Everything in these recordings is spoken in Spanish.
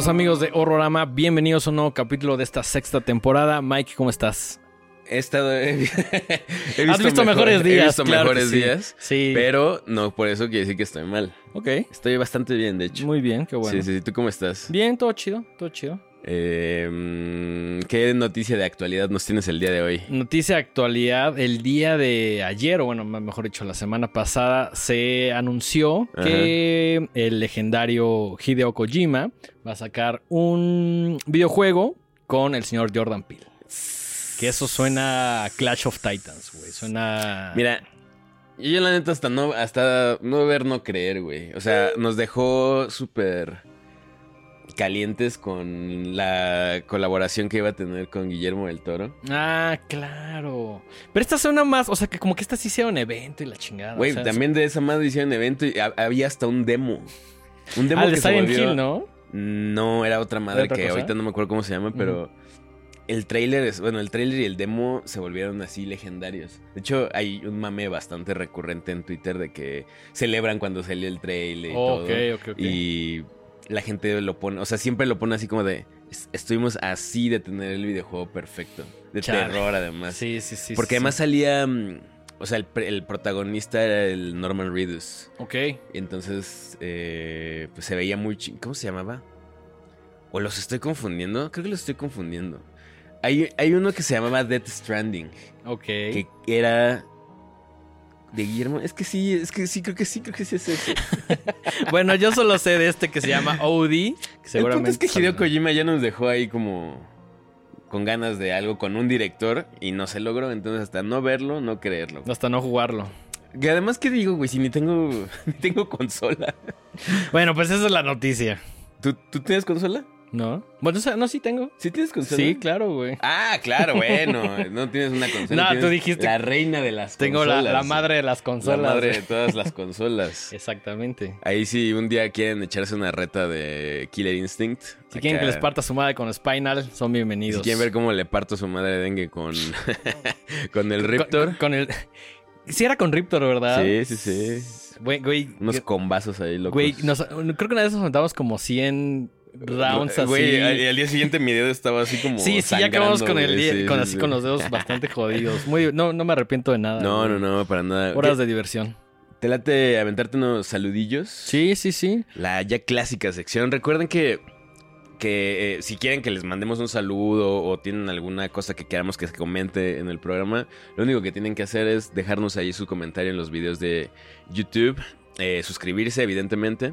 Saludos amigos de Horrorama, bienvenidos a un nuevo capítulo de esta sexta temporada. Mike, ¿cómo estás? He estado. He, visto, Has visto mejores días. He visto claro mejores sí. días. Sí. Pero no por eso quiere decir que estoy mal. Ok, Estoy bastante bien, de hecho. muy bien, qué bueno. Sí, sí, sí. ¿Tú cómo estás? Bien, todo chido, todo chido. Eh, ¿Qué noticia de actualidad nos tienes el día de hoy? Noticia de actualidad, el día de ayer, o bueno, mejor dicho, la semana pasada, se anunció Ajá. que el legendario Hideo Kojima va a sacar un videojuego con el señor Jordan Peele. Que eso suena a Clash of Titans, güey. Suena... Mira, yo la neta hasta no, hasta no ver, no creer, güey. O sea, nos dejó súper calientes con la colaboración que iba a tener con Guillermo del Toro. Ah, claro. Pero esta suena más, o sea, que como que esta sí sea un evento y la chingada. Güey, o sea, también de esa madre hicieron evento y ha- había hasta un demo. Un demo Ah, que de se Silent volvió- Hill, ¿no? No, era otra madre otra que cosa? ahorita no me acuerdo cómo se llama, pero el trailer es, bueno, el trailer y el demo se volvieron así legendarios. De hecho, hay un mame bastante recurrente en Twitter de que celebran cuando salió el trailer y ok, todo. ok, ok. Y la gente lo pone, o sea, siempre lo pone así como de "Es- estuvimos así de tener el videojuego perfecto, de Chale. terror además. Sí, sí, sí. Porque sí, además sí. salía, mm, o sea, el, el protagonista era el Norman Reedus. Ok. Entonces, eh, pues se veía muy... chi- ¿Cómo se llamaba? ¿O los estoy confundiendo? Creo que los estoy confundiendo. Hay, hay uno que se llamaba Death Stranding, Ok. que era... De Guillermo, es que sí, es que sí, creo que sí, creo que sí es ese. Bueno, yo solo sé de este que se llama OD. Que El seguramente punto es que Hideo. Kojima ya nos dejó ahí como con ganas de algo con un director y no se logró, entonces hasta no verlo, no creerlo. Hasta no jugarlo. Que además, ¿qué digo, güey? Si ni tengo, ni tengo consola. Bueno, pues esa es la noticia. ¿Tú, ¿Tú tienes consola? ¿No? Bueno, o sea, no, sí tengo. ¿Sí tienes consola? Sí, claro, güey. Ah, claro, bueno. No tienes una consola. No, tú dijiste- La reina de las Tengo la, consolas. la madre de las La consolas. madre de todas las consolas. Exactamente. Ahí sí, un día quieren echarse una reta de Killer Instinct. Si quieren que les parta su madre con Spinal, son Si bienvenidos. quieren ver cómo le parto su madre de dengue con, con el Riptor. Con, el. Sí, era con Riptor, ¿verdad? Sí, sí, sí. Güey, güey. Unos combazos ahí, locos. Güey, nos- creo que una vez nos juntamos como 100 rounds así. Güey, al, al día siguiente mi dedo estaba así como Sí, sí, ya acabamos con el sí, con sí, así sí. con los dedos bastante jodidos. Muy, no, no me arrepiento de nada. No, güey. no, no, para nada. Horas ¿Qué- de diversión. ¿Te late aventarte unos saludillos? Sí, sí, sí. La ya clásica sección. Recuerden que, que eh, si quieren que les mandemos un saludo o tienen alguna cosa que queramos que se comente en el programa, lo único que tienen que hacer es dejarnos ahí su comentario en los videos de YouTube, eh, suscribirse evidentemente.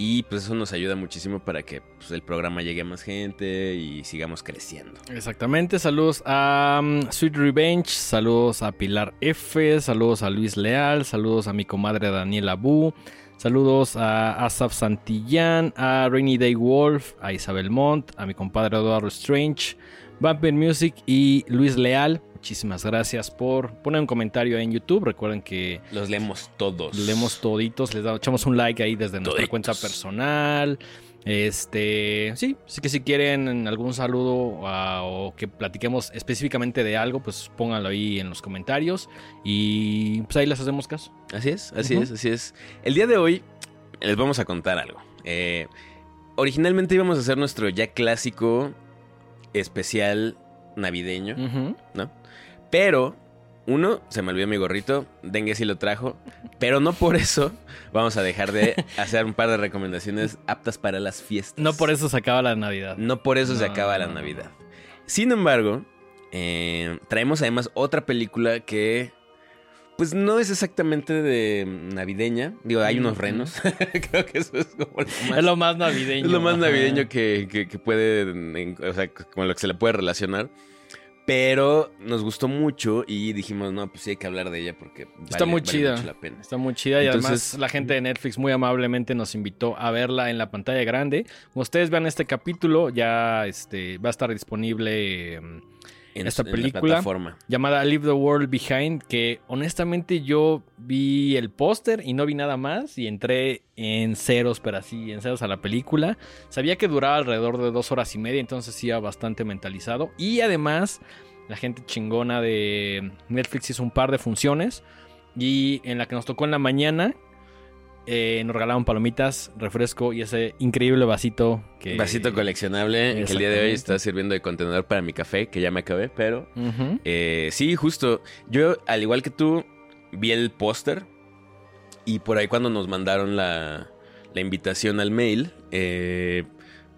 Y pues eso nos ayuda muchísimo para que pues, el programa llegue a más gente y sigamos creciendo. Exactamente. Saludos a um, Sweet Revenge, saludos a Pilar F, saludos a Luis Leal, saludos a mi comadre Daniela Bu, saludos a Asaf Santillán, a Rainy Day Wolf, a Isabel Montt, a mi compadre Eduardo Strange, Vampire Music y Luis Leal. Muchísimas gracias por poner un comentario ahí en YouTube. Recuerden que Los leemos todos. leemos toditos, les damos, echamos un like ahí desde nuestra Toditos. cuenta personal. Este, sí, sí que si quieren algún saludo ah, o que platiquemos específicamente de algo, pues pónganlo ahí en los comentarios y pues ahí les hacemos caso. Así es, así es, así es. El día de hoy les vamos a contar algo. Eh, originalmente íbamos a hacer nuestro ya clásico especial navideño. ¿no? Pero, uno, se me olvidó mi gorrito, Dengue sí lo trajo, pero no por eso vamos a dejar de hacer un par de recomendaciones aptas para las fiestas. No por eso se acaba la Navidad. No por eso se No. acaba la Navidad. Sin embargo, eh, traemos además otra película que, pues no es exactamente de navideña. Digo, hay unos renos. Creo que eso es como lo más, Es lo más navideño. es lo más navideño que, que- que puede, o sea, con lo que se le puede relacionar. Pero nos gustó mucho y dijimos, no, pues sí hay que hablar de ella porque Está muy chida. mucho la pena. Está muy chida y Entonces- además la gente de Netflix muy amablemente nos invitó a verla en la pantalla grande. Como ustedes vean este capítulo, ya este, va a estar disponible em, En, esta en la película. plataforma. llamada Leave the World Behind, que honestamente yo vi el póster y no vi nada más y entré en ceros, pero así, en ceros a la película. Sabía que duraba alrededor de dos horas y media, entonces iba bastante mentalizado. Y además, la gente chingona de Netflix hizo un par de funciones y en la que nos tocó en la mañana. Eh, nos regalaron palomitas, refresco y ese increíble vasito que... Vasito coleccionable que el día de hoy está sirviendo de contenedor para mi café, que ya me acabé, pero... Eh, sí, justo. Yo, al igual que tú, vi el póster y por ahí cuando nos mandaron la, la invitación al mail, eh,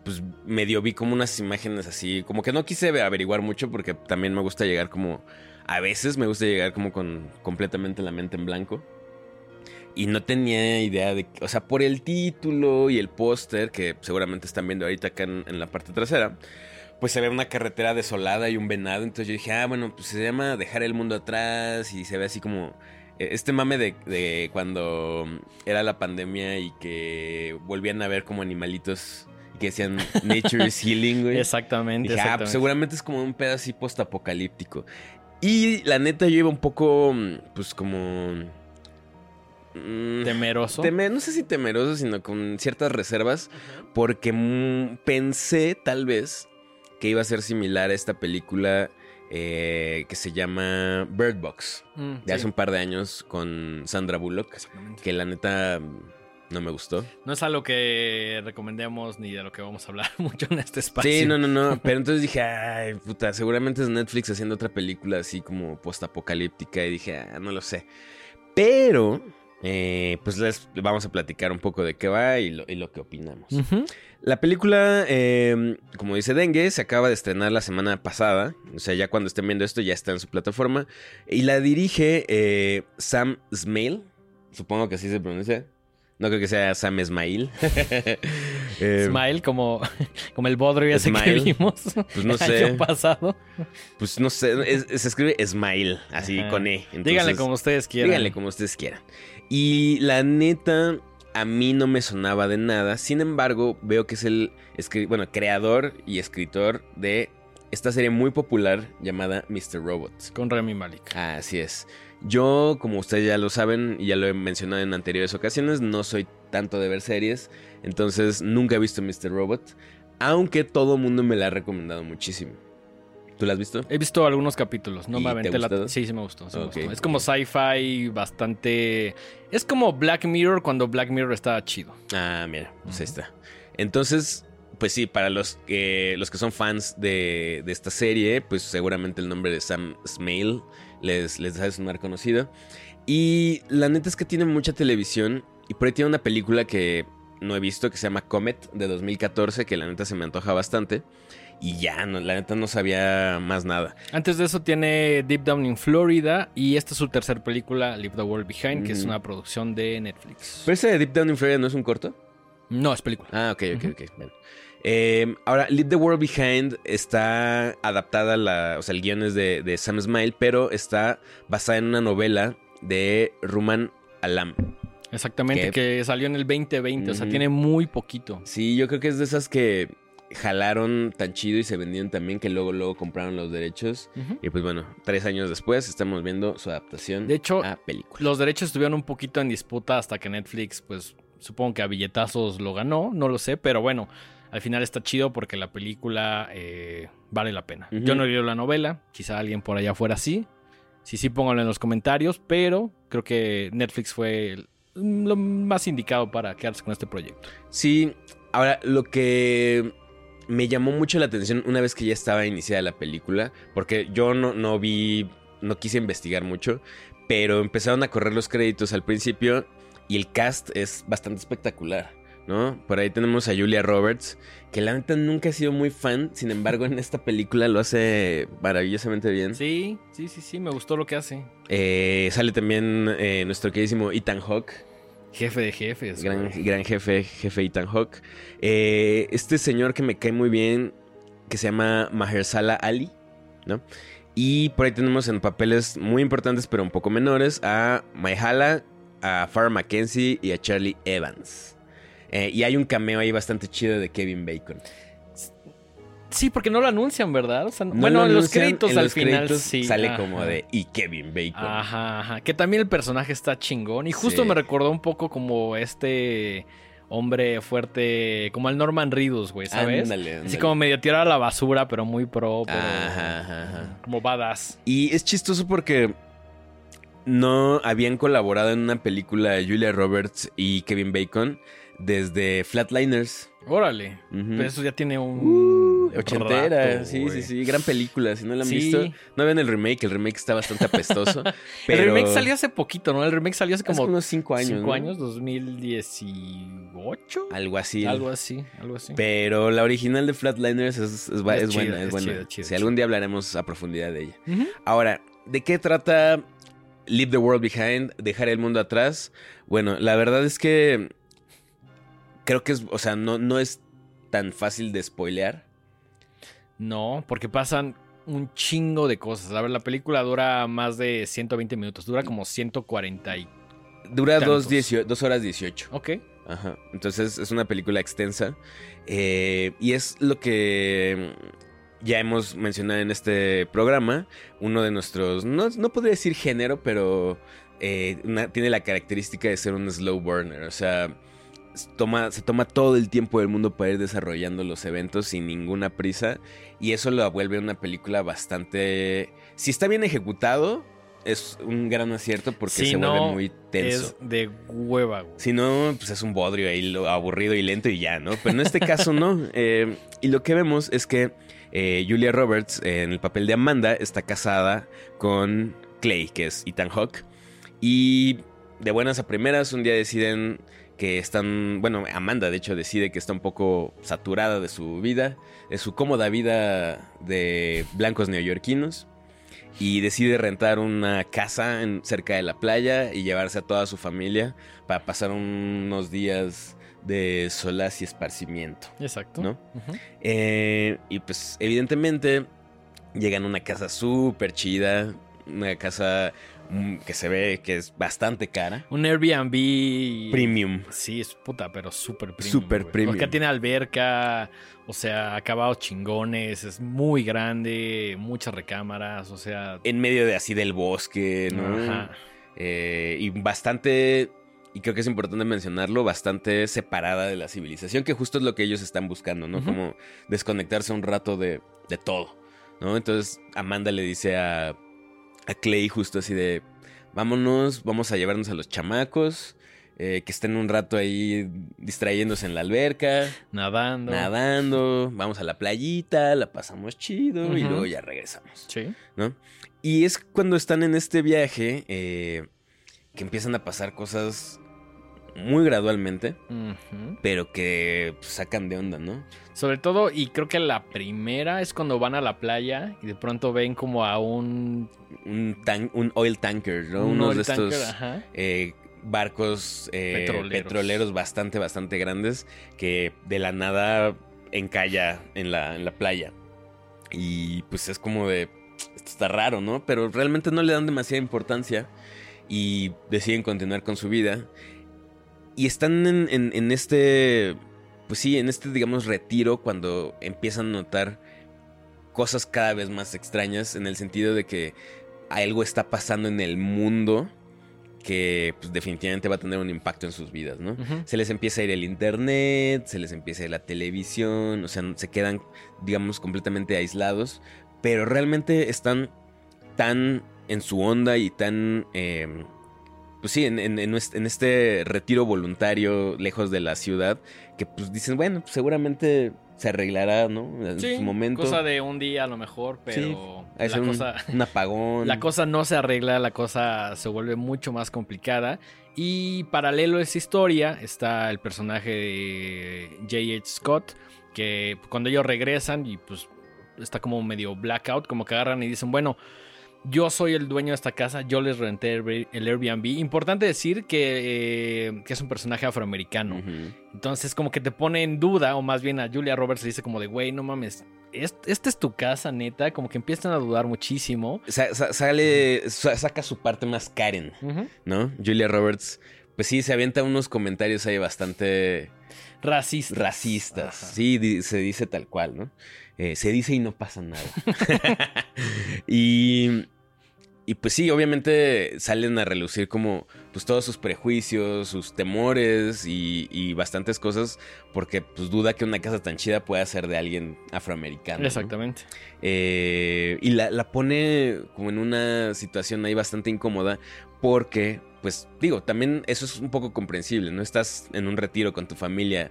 pues medio vi como unas imágenes así, como que no quise averiguar mucho porque también me gusta llegar como... A veces me gusta llegar como con completamente la mente en blanco. Y no tenía idea de... O sea, por el título y el póster, que seguramente están viendo ahorita acá en, en la parte trasera, pues se ve una carretera desolada y un venado. Entonces yo dije, ah, bueno, pues se llama Dejar el Mundo Atrás y se ve así como... eh, Este mame de, de cuando era la pandemia y que volvían a ver como animalitos que decían Nature is Healing, güey. Exactamente. Dije, ah, exactamente. pues seguramente es como un pedo así postapocalíptico. Y la neta yo iba un poco, pues como... mm, Temeroso. teme- no sé si temeroso, sino con ciertas reservas, porque pensé tal vez que iba a ser similar a esta película eh, que se llama Bird Box, Mm, de hace un par de años con Sandra Bullock, que la neta mm, no me gustó. No es algo que recomendemos ni de lo que vamos a hablar mucho en este espacio. Sí, no, no, no. Pero entonces dije, ay, puta, seguramente es Netflix haciendo otra película así como postapocalíptica. Y dije, ah, no lo sé. Pero, eh, pues les vamos a platicar un poco de qué va y lo, y lo que opinamos. La película, eh, como dice Dengue, se acaba de estrenar la semana pasada. O sea, ya cuando estén viendo esto ya está en su plataforma. Y la dirige eh, Sam Smale. Supongo que así se pronuncia. No creo que sea Sam Esmail. Eh, Smile, como, como el bodrio ese que vimos Pues no el sé. año pasado. Pues no sé, es- se escribe Smile, así Ajá. con E. Entonces, Díganle como ustedes quieran. díganle como ustedes quieran. Y la neta, a mí no me sonaba de nada. Sin embargo, veo que es el bueno, creador y escritor de esta serie muy popular llamada Mr. Robot. Con Remy Malik. Así es. Yo, como ustedes ya lo saben y ya lo he mencionado en anteriores ocasiones, no soy tanto de ver series, entonces nunca he visto Mr. Robot, aunque todo el mundo me la ha recomendado muchísimo. ¿Tú la has visto? He visto algunos capítulos, no ¿Y me te aventé la... Sí, sí me gustó, sí me gustó. Es como sci-fi bastante... Es como Black Mirror cuando Black Mirror estaba chido. Ah, mira, pues ahí está. Entonces, pues sí, para los que, los que son fans de, de esta serie, pues seguramente el nombre de Sam Smale les, les ha de sonar conocido. Y la neta es que tiene mucha televisión y por ahí tiene una película que no he visto que se llama Comet de 2014, que la neta se me antoja bastante. Y ya, no, la neta no sabía más nada. Antes de eso tiene Deep Down in Florida y esta es su tercera película, Leave the World Behind, que es una producción de Netflix. ¿Pero ese de Deep Down in Florida no es un corto? No, es película. Ah, ok, ok, ok. Bueno. Eh, ahora, Leave the World Behind está adaptada, a la, o sea, el guion es de, de Sam Smile, pero está basada en una novela de Ruman Alam. Exactamente, que salió en el 2020, o sea, tiene muy poquito. Sí, yo creo que es de esas que jalaron tan chido y se vendieron también que luego, luego compraron los derechos. Y pues bueno, tres años después estamos viendo su adaptación De hecho, a película. Los derechos estuvieron un poquito en disputa hasta que Netflix, pues supongo que a billetazos lo ganó, no lo sé, pero bueno, al final está chido porque la película eh, vale la pena. Yo no he leído la novela, quizá alguien por allá fuera sí. Si sí, pónganlo en los comentarios, pero creo que Netflix fue lo más indicado para quedarse con este proyecto. Sí, ahora lo que me llamó mucho la atención una vez que ya estaba iniciada la película, porque yo no, no vi, no quise investigar mucho, pero empezaron a correr los créditos al principio y el cast es bastante espectacular, ¿no? Por ahí tenemos a Julia Roberts, que la neta nunca he sido muy fan, sin embargo en esta película lo hace maravillosamente bien. Sí, sí, sí, sí, me gustó lo que hace. Eh, sale también eh, nuestro queridísimo Ethan Hawke. Jefe de jefes. Gran, gran jefe, jefe Ethan Hawke. Eh, este señor que me cae muy bien, que se llama Mahershala Ali, ¿no? Y por ahí tenemos en papeles muy importantes, pero un poco menores, a Mahershala, a Farrah Mackenzie y a Charlie Evans. Eh, y hay un cameo ahí bastante chido de Kevin Bacon. Sí, porque no lo anuncian, ¿verdad? O sea, No bueno, en los créditos en al los final créditos sí. sale ajá. como de y Kevin Bacon. Ajá, ajá. Que también el personaje está chingón. Y justo Sí. me recordó un poco como este hombre fuerte, como el Norman Reedus, güey, ¿sabes? Ándale, Así como medio tirado a la basura, pero muy pro, pero Ajá, ajá, ajá. como badass. Y es chistoso porque no habían colaborado en una película Julia Roberts y Kevin Bacon desde Flatliners. Órale. Pero eso ya tiene un. Uh, ochentera, rato, sí, sí, sí, gran película, si no la han Sí. visto. No ven el remake, el remake está bastante apestoso. El remake salió hace poquito, ¿no? El remake salió hace hace como unos cinco años. cinco ¿no? años, 2018. Algo así. Algo así, algo así. Pero la original de Flatliners es, es, va- Es es chida, buena, es, es buena. chida, chida, si chida. algún día hablaremos a profundidad de ella. Ahora, ¿de qué trata Leave the World Behind? Dejar el mundo atrás. Bueno, la verdad es que creo que es, o sea, no, no es tan fácil de spoilear. No, porque pasan un chingo de cosas. A ver, la película dura más de 120 minutos, dura como 140 y... Dura dos, diecio- dos horas 18. Ok. Ajá. Entonces es una película extensa. eh, y es lo que ya hemos mencionado en este programa. Uno de nuestros. No, no podría decir género, pero eh, una- tiene la característica de ser un slow burner. O sea. Toma, se toma todo el tiempo del mundo para ir desarrollando los eventos sin ninguna prisa. Y eso lo vuelve una película bastante. Si está bien ejecutado, es un gran acierto porque Si se no, vuelve muy tenso. Es de hueva, güey. Si no, pues es un bodrio ahí lo- aburrido y lento y ya, ¿no? Pero en este caso no. Eh, y lo que vemos es que eh, Julia Roberts, eh, en el papel de Amanda, está casada con Clay, que es Ethan Hawke. Y de buenas a primeras, un día deciden que están, bueno, Amanda de hecho decide que está un poco saturada de su vida, de su cómoda vida de blancos neoyorquinos. Y decide rentar una casa en- cerca de la playa y llevarse a toda su familia para pasar unos días de solaz y esparcimiento. Exacto. ¿No? Eh, y pues evidentemente llegan a una casa súper chida, una casa mm, que se ve que es bastante cara. Un Airbnb... Premium. Sí, es puta, pero súper premium. Súper premium. Porque tiene alberca, o sea, acabados chingones, es muy grande, muchas recámaras, o sea... En medio de así del bosque, ¿no? Ajá. Eh, y bastante, y creo que es importante mencionarlo, bastante separada de la civilización, que justo es lo que ellos están buscando, ¿no? Como desconectarse un rato de, de todo, ¿no? Entonces Amanda le dice a, a Clay justo así de, vámonos, vamos a llevarnos a los chamacos, eh, que estén un rato ahí distrayéndose en la alberca, Nadando. nadando, vamos a la playita, la pasamos chido y luego ya regresamos. Sí. ¿no? Y es cuando están en este viaje eh, que empiezan a pasar cosas muy gradualmente, pero que pues, sacan de onda, ¿no? Sobre todo, y creo que la primera es cuando van a la playa y de pronto ven como a un, Un, tan- un oil tanker, ¿no? un Unos de estos tanker, ajá. eh, barcos eh, Petroleros. petroleros. bastante, bastante grandes que de la nada encalla en la, en la playa. Y pues es como de, esto está raro, ¿no? Pero realmente no le dan demasiada importancia y deciden continuar con su vida. Y están en, en- en este, pues sí, en este, digamos, retiro cuando empiezan a notar cosas cada vez más extrañas en el sentido de que algo está pasando en el mundo que pues, definitivamente va a tener un impacto en sus vidas, ¿no? Se les empieza a ir el internet, se les empieza a ir la televisión, o sea, se quedan, digamos, completamente aislados, pero realmente están tan en su onda y tan, eh, pues sí, en, este retiro voluntario lejos de la ciudad, que pues dicen, bueno, pues, seguramente se arreglará, ¿no? En Sí, su momento. cosa de un día a lo mejor, pero de la un, cosa... un apagón. La cosa no se arregla, la cosa se vuelve mucho más complicada. Y paralelo a esa historia está el personaje de J.H. Scott, que cuando ellos regresan y pues está como medio blackout, como que agarran y dicen, bueno, yo soy el dueño de esta casa, yo les renté el Air- el Airbnb. Importante decir que, eh, que es un personaje afroamericano. Entonces como que te pone en duda, o más bien a Julia Roberts le dice como de, güey, no mames, ¿est- esta es tu casa, neta, como que empiezan a dudar muchísimo. Sa- sa- sale, sa- saca su parte más Karen, ¿no? Julia Roberts, pues sí, se avienta unos comentarios ahí bastante Racistas. racistas. Ajá. Sí, di- se dice tal cual, ¿no? Eh, se dice y no pasa nada. y, y pues sí, obviamente salen a relucir como pues todos sus prejuicios, sus temores y, y bastantes cosas, porque pues duda que una casa tan chida pueda ser de alguien afroamericano. ¿no? Exactamente. Eh, y la, la pone como en una situación ahí bastante incómoda porque, pues digo, también eso es un poco comprensible, ¿no? Estás en un retiro con tu familia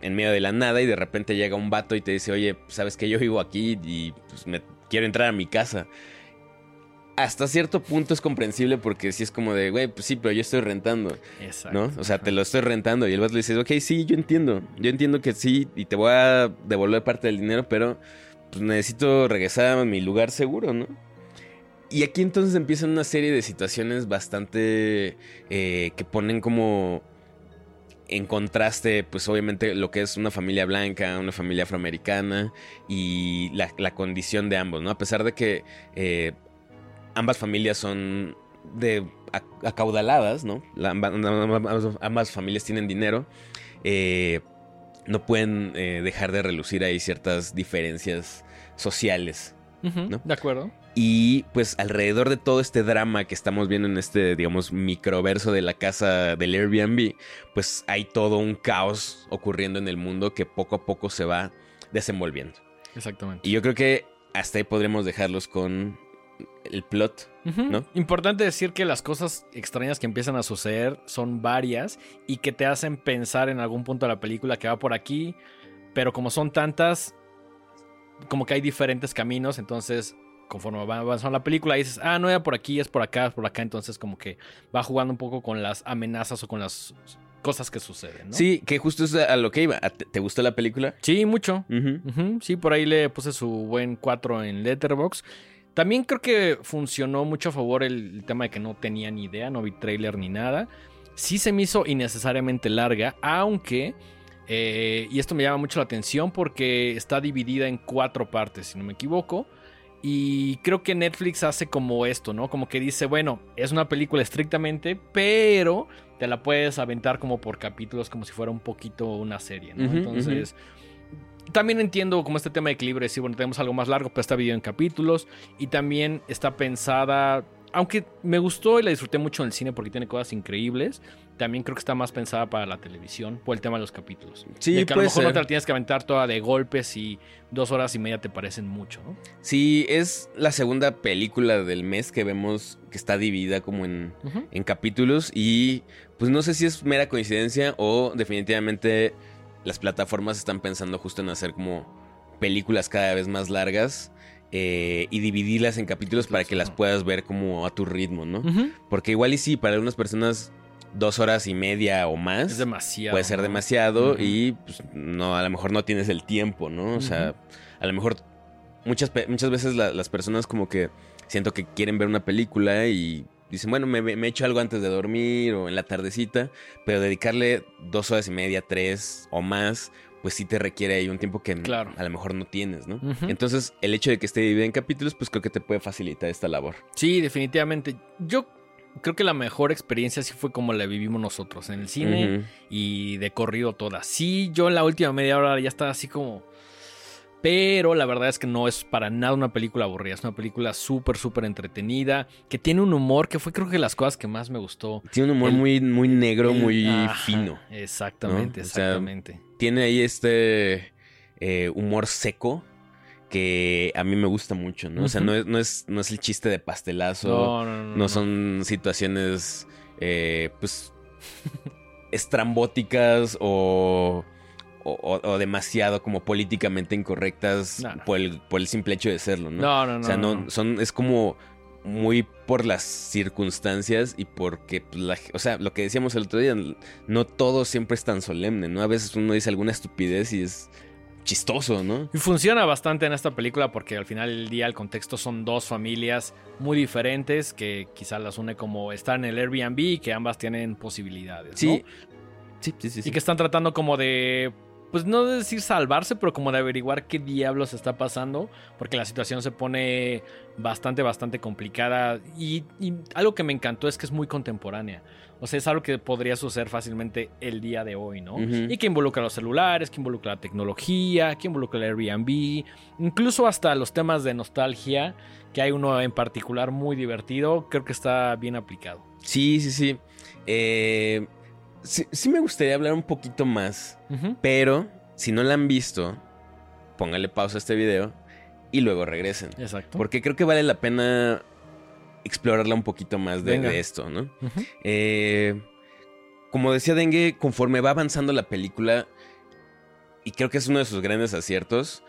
en medio de la nada y de repente llega un vato y te dice, oye, sabes que yo vivo aquí y pues me quiero entrar a mi casa. Hasta cierto punto es comprensible porque si es como de, güey, pues sí, pero yo estoy rentando, Exacto. ¿no? O sea, te lo estoy rentando y el vato le dice, ok, sí, yo entiendo, yo entiendo que sí y te voy a devolver parte del dinero, pero pues necesito regresar a mi lugar seguro, ¿no? Y aquí entonces empiezan una serie de situaciones bastante eh, que ponen como en contraste, pues obviamente lo que es una familia blanca, una familia afroamericana y la, la condición de ambos, ¿no? A pesar de que eh, ambas familias son de ac- acaudaladas, ¿no? La- ambas, ambas familias tienen dinero, eh, no pueden eh, dejar de relucir ahí ciertas diferencias sociales. ¿no? De acuerdo. Y pues alrededor de todo este drama que estamos viendo en este, digamos, microverso de la casa del Airbnb, pues hay todo un caos ocurriendo en el mundo que poco a poco se va desenvolviendo. Exactamente. Y yo creo que hasta ahí podremos dejarlos con el plot. ¿no? Importante decir que las cosas extrañas que empiezan a suceder son varias y que te hacen pensar en algún punto de la película que va por aquí, pero como son tantas, como que hay diferentes caminos, entonces conforme va avanzando la película dices, ah, no era por aquí, es por acá, es por acá, entonces como que va jugando un poco con las amenazas o con las cosas que suceden, ¿no? Sí, que justo es a lo que iba. ¿A- ¿Te, gustó la película? Sí, mucho. Sí, por ahí le puse su buen 4 en Letterbox. También creo que funcionó mucho a favor el, el tema de que no tenía ni idea, no vi trailer ni nada. Sí se me hizo innecesariamente larga, aunque, eh, y esto me llama mucho la atención porque está dividida en cuatro partes, si no me equivoco. Y creo que Netflix hace como esto, ¿no? Como que dice, bueno, es una película estrictamente, pero te la puedes aventar como por capítulos, como si fuera un poquito una serie, ¿no? Entonces, también entiendo como este tema de equilibrio, decir, bueno, tenemos algo más largo, pero está dividido en capítulos. Y también está pensada, aunque me gustó y la disfruté mucho en el cine porque tiene cosas increíbles, también creo que está más pensada para la televisión por el tema de los capítulos. Sí, de que a lo mejor no te la tienes que aventar toda de golpes y dos horas y media te parecen mucho, ¿no? Sí, es la segunda película del mes que vemos que está dividida como en, en capítulos y pues no sé si es mera coincidencia o definitivamente las plataformas están pensando justo en hacer como películas cada vez más largas eh, y dividirlas en capítulos para que las puedas ver como a tu ritmo, ¿no? Porque igual y sí, para algunas personas dos horas y media o más Es demasiado. puede ser demasiado y pues, no, a lo mejor no tienes el tiempo, ¿no? O sea, a lo mejor muchas, muchas veces la- las personas como que siento que quieren ver una película y dicen, bueno, me, me echo algo antes de dormir o en la tardecita, pero dedicarle dos horas y media, tres o más, pues sí te requiere ahí un tiempo que Claro. a lo mejor no tienes, ¿no? Entonces, el hecho de que esté dividido en capítulos, pues creo que te puede facilitar esta labor. Sí, definitivamente. Yo creo que la mejor experiencia sí fue como la vivimos nosotros en el cine. Y de corrido toda. Sí, yo en la última media hora ya estaba así como... Pero la verdad es que no es para nada una película aburrida. Es una película súper, súper entretenida. Que tiene un humor que fue creo que las cosas que más me gustó. Tiene un humor El- muy, muy negro, El- muy Ajá, fino. Exactamente, ¿no? O sea, exactamente. tiene ahí este eh, humor seco que a mí me gusta mucho, ¿no? O sea, no es, no, es, no es el chiste de pastelazo, No, no, no, son situaciones, eh, pues, estrambóticas o, o, demasiado como políticamente incorrectas. Por, el, por el simple hecho de serlo, ¿no? No, no, no. o sea, no, son, es como muy por las circunstancias y porque, pues, la- o sea, lo que decíamos el otro día, no todo siempre es tan solemne, ¿no? A veces uno dice alguna estupidez y es chistoso, ¿no? Y funciona bastante en esta película porque al final del día el contexto son dos familias muy diferentes que quizá las une como estar en el Airbnb y que ambas tienen posibilidades. ¿no? Sí. Sí, sí, sí. Y que están tratando como de pues no de decir salvarse, pero como de averiguar qué diablos está pasando, porque la situación se pone bastante, bastante complicada. Y, y, algo que me encantó es que es muy contemporánea. O sea, es algo que podría suceder fácilmente el día de hoy, ¿no? Y que involucra los celulares, que involucra la tecnología, que involucra el Airbnb, incluso hasta los temas de nostalgia, que hay uno en particular muy divertido, creo que está bien aplicado. Sí, sí, sí. Eh, sí. sí me gustaría hablar un poquito más, pero si no la han visto, póngale pausa a este video y luego regresen. Exacto. Porque creo que vale la pena explorarla un poquito más de, esto, ¿no? Eh, como decía Dengue, conforme va avanzando la película, y creo que es uno de sus grandes aciertos,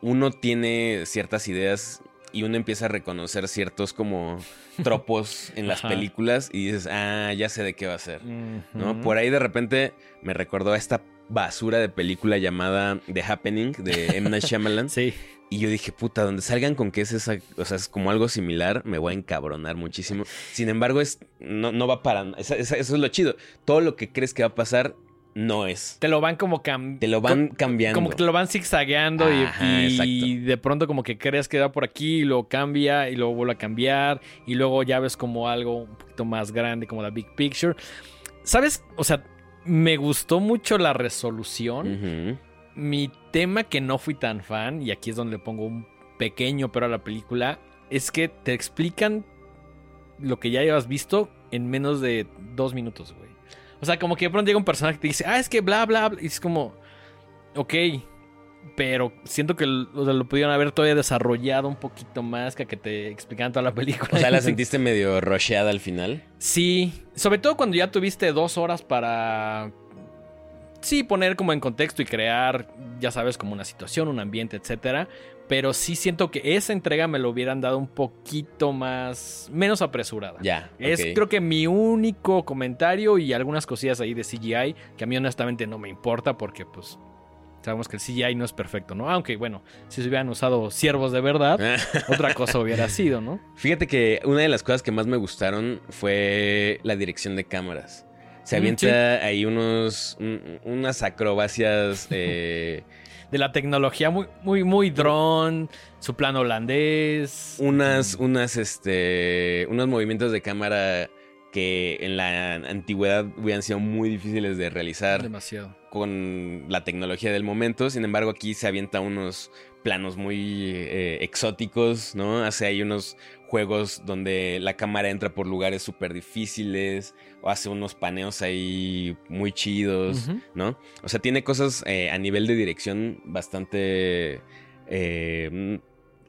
uno tiene ciertas ideas y uno empieza a reconocer ciertos como tropos en las Ajá. películas y dices, ah, ya sé de qué va a ser. ¿no? Por ahí de repente me recordó a esta basura de película llamada The Happening de M. Night Shyamalan. Sí. Y yo dije, puta, donde salgan con que es esa, o sea, es como algo similar, me voy a encabronar muchísimo. Sin embargo, es, no, no va para, eso es lo chido. Todo lo que crees que va a pasar, no es. Te lo van como cam- Te lo van co- cambiando. Como que te lo van zigzagueando y- Ajá, y, de pronto como que crees que va por aquí y luego cambia y luego vuelve a cambiar y luego ya ves como algo un poquito más grande como la big picture. ¿Sabes? O sea, me gustó mucho la resolución. Mi tema que no fui tan fan, y aquí es donde le pongo un pequeño pero a la película, es que te explican lo que ya hayas visto en menos de dos minutos, güey. O sea, como que de pronto llega un personaje que te dice, ah, es que bla, bla, bla. Y es como, ok, pero siento que lo, o sea, lo pudieron haber todavía desarrollado un poquito más que a que te explicaran toda la película. O sea, la sentiste medio rusheada al final. Sí, sobre todo cuando ya tuviste dos horas para... Sí, poner como en contexto y crear, ya sabes, como una situación, un ambiente, etcétera. Pero sí siento que esa entrega me lo hubieran dado un poquito más... menos apresurada. Ya. Es creo que mi único comentario y algunas cosillas ahí de CGI que a mí honestamente no me importa porque pues sabemos que el CGI no es perfecto, ¿no? Aunque bueno, si se hubieran usado siervos de verdad, otra cosa hubiera sido, ¿no? Fíjate que una de las cosas que más me gustaron fue la dirección de cámaras. Se Mm, avienta ahí unos, un- unas acrobacias. eh, De la tecnología muy muy muy drone, su plano holandés. unas, unas, este, unos movimientos de cámara que en la antigüedad hubieran sido muy difíciles de realizar demasiado. con la tecnología del momento. Sin embargo, aquí se avienta unos planos muy eh, exóticos, ¿no? Hace ahí unos juegos donde la cámara entra por lugares súper difíciles o hace unos paneos ahí muy chidos. ¿no? O sea, tiene cosas eh, a nivel de dirección bastante eh,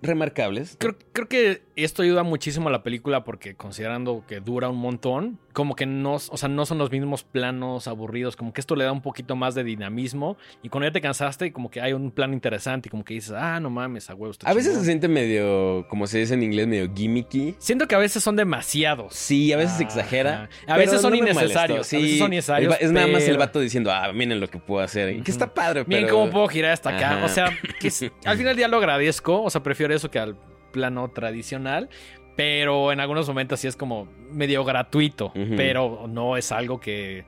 remarcables. Creo, creo que esto ayuda muchísimo a la película porque considerando que dura un montón, como que no, o sea, no son los mismos planos aburridos, como que esto le da un poquito más de dinamismo y cuando ya te cansaste, como que hay un plan interesante y como que dices, ah, no mames, a huevo. está A veces chingón". se siente medio, como se dice en inglés, medio gimmicky. Siento que a veces son demasiados. Sí, a veces exagera. A veces son no innecesarios. A veces son va- es nada más el vato diciendo, ah, miren lo que puedo hacer. Y que está padre, Miren cómo puedo girar hasta acá. Ajá. O sea, que al final del día lo agradezco. O sea, prefiero eso que al plano tradicional. Pero en algunos momentos sí es como medio gratuito. Pero no es algo que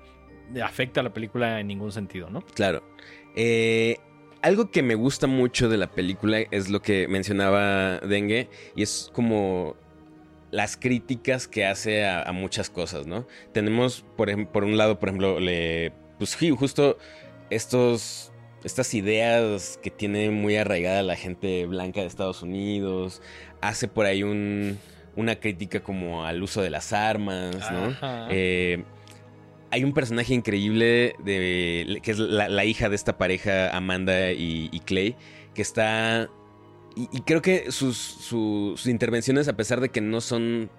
afecta a la película en ningún sentido, ¿no? Claro. Eh, algo que me gusta mucho de la película es lo que mencionaba Dengue. Y es como las críticas que hace a, a muchas cosas, ¿no? Tenemos, por, por un lado, por ejemplo, le, pues sí, justo estos, estas ideas que tiene muy arraigada la gente blanca de Estados Unidos. Hace por ahí un, una crítica como al uso de las armas. Eh, hay un personaje increíble de, que es la, la hija de esta pareja, Amanda y, y Clay, que está... Y, y creo que sus, su- sus intervenciones, a pesar de que no son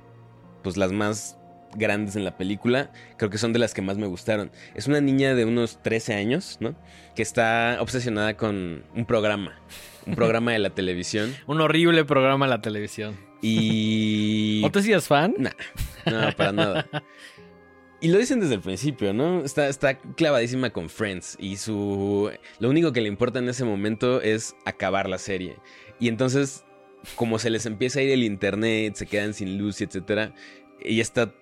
pues las más grandes en la película, creo que son de las que más me gustaron. Es una niña de unos 13 años, ¿no? Que está obsesionada con un programa, un programa de la televisión. Un horrible programa en la televisión. Y... ¿O te sigas fan? No, no, para nada. Y lo dicen desde el principio, ¿no? Está, está clavadísima con Friends y su... Lo único que le importa en ese momento es acabar la serie. Y entonces, como se les empieza a ir el internet, se quedan sin luz, y etcétera, ella está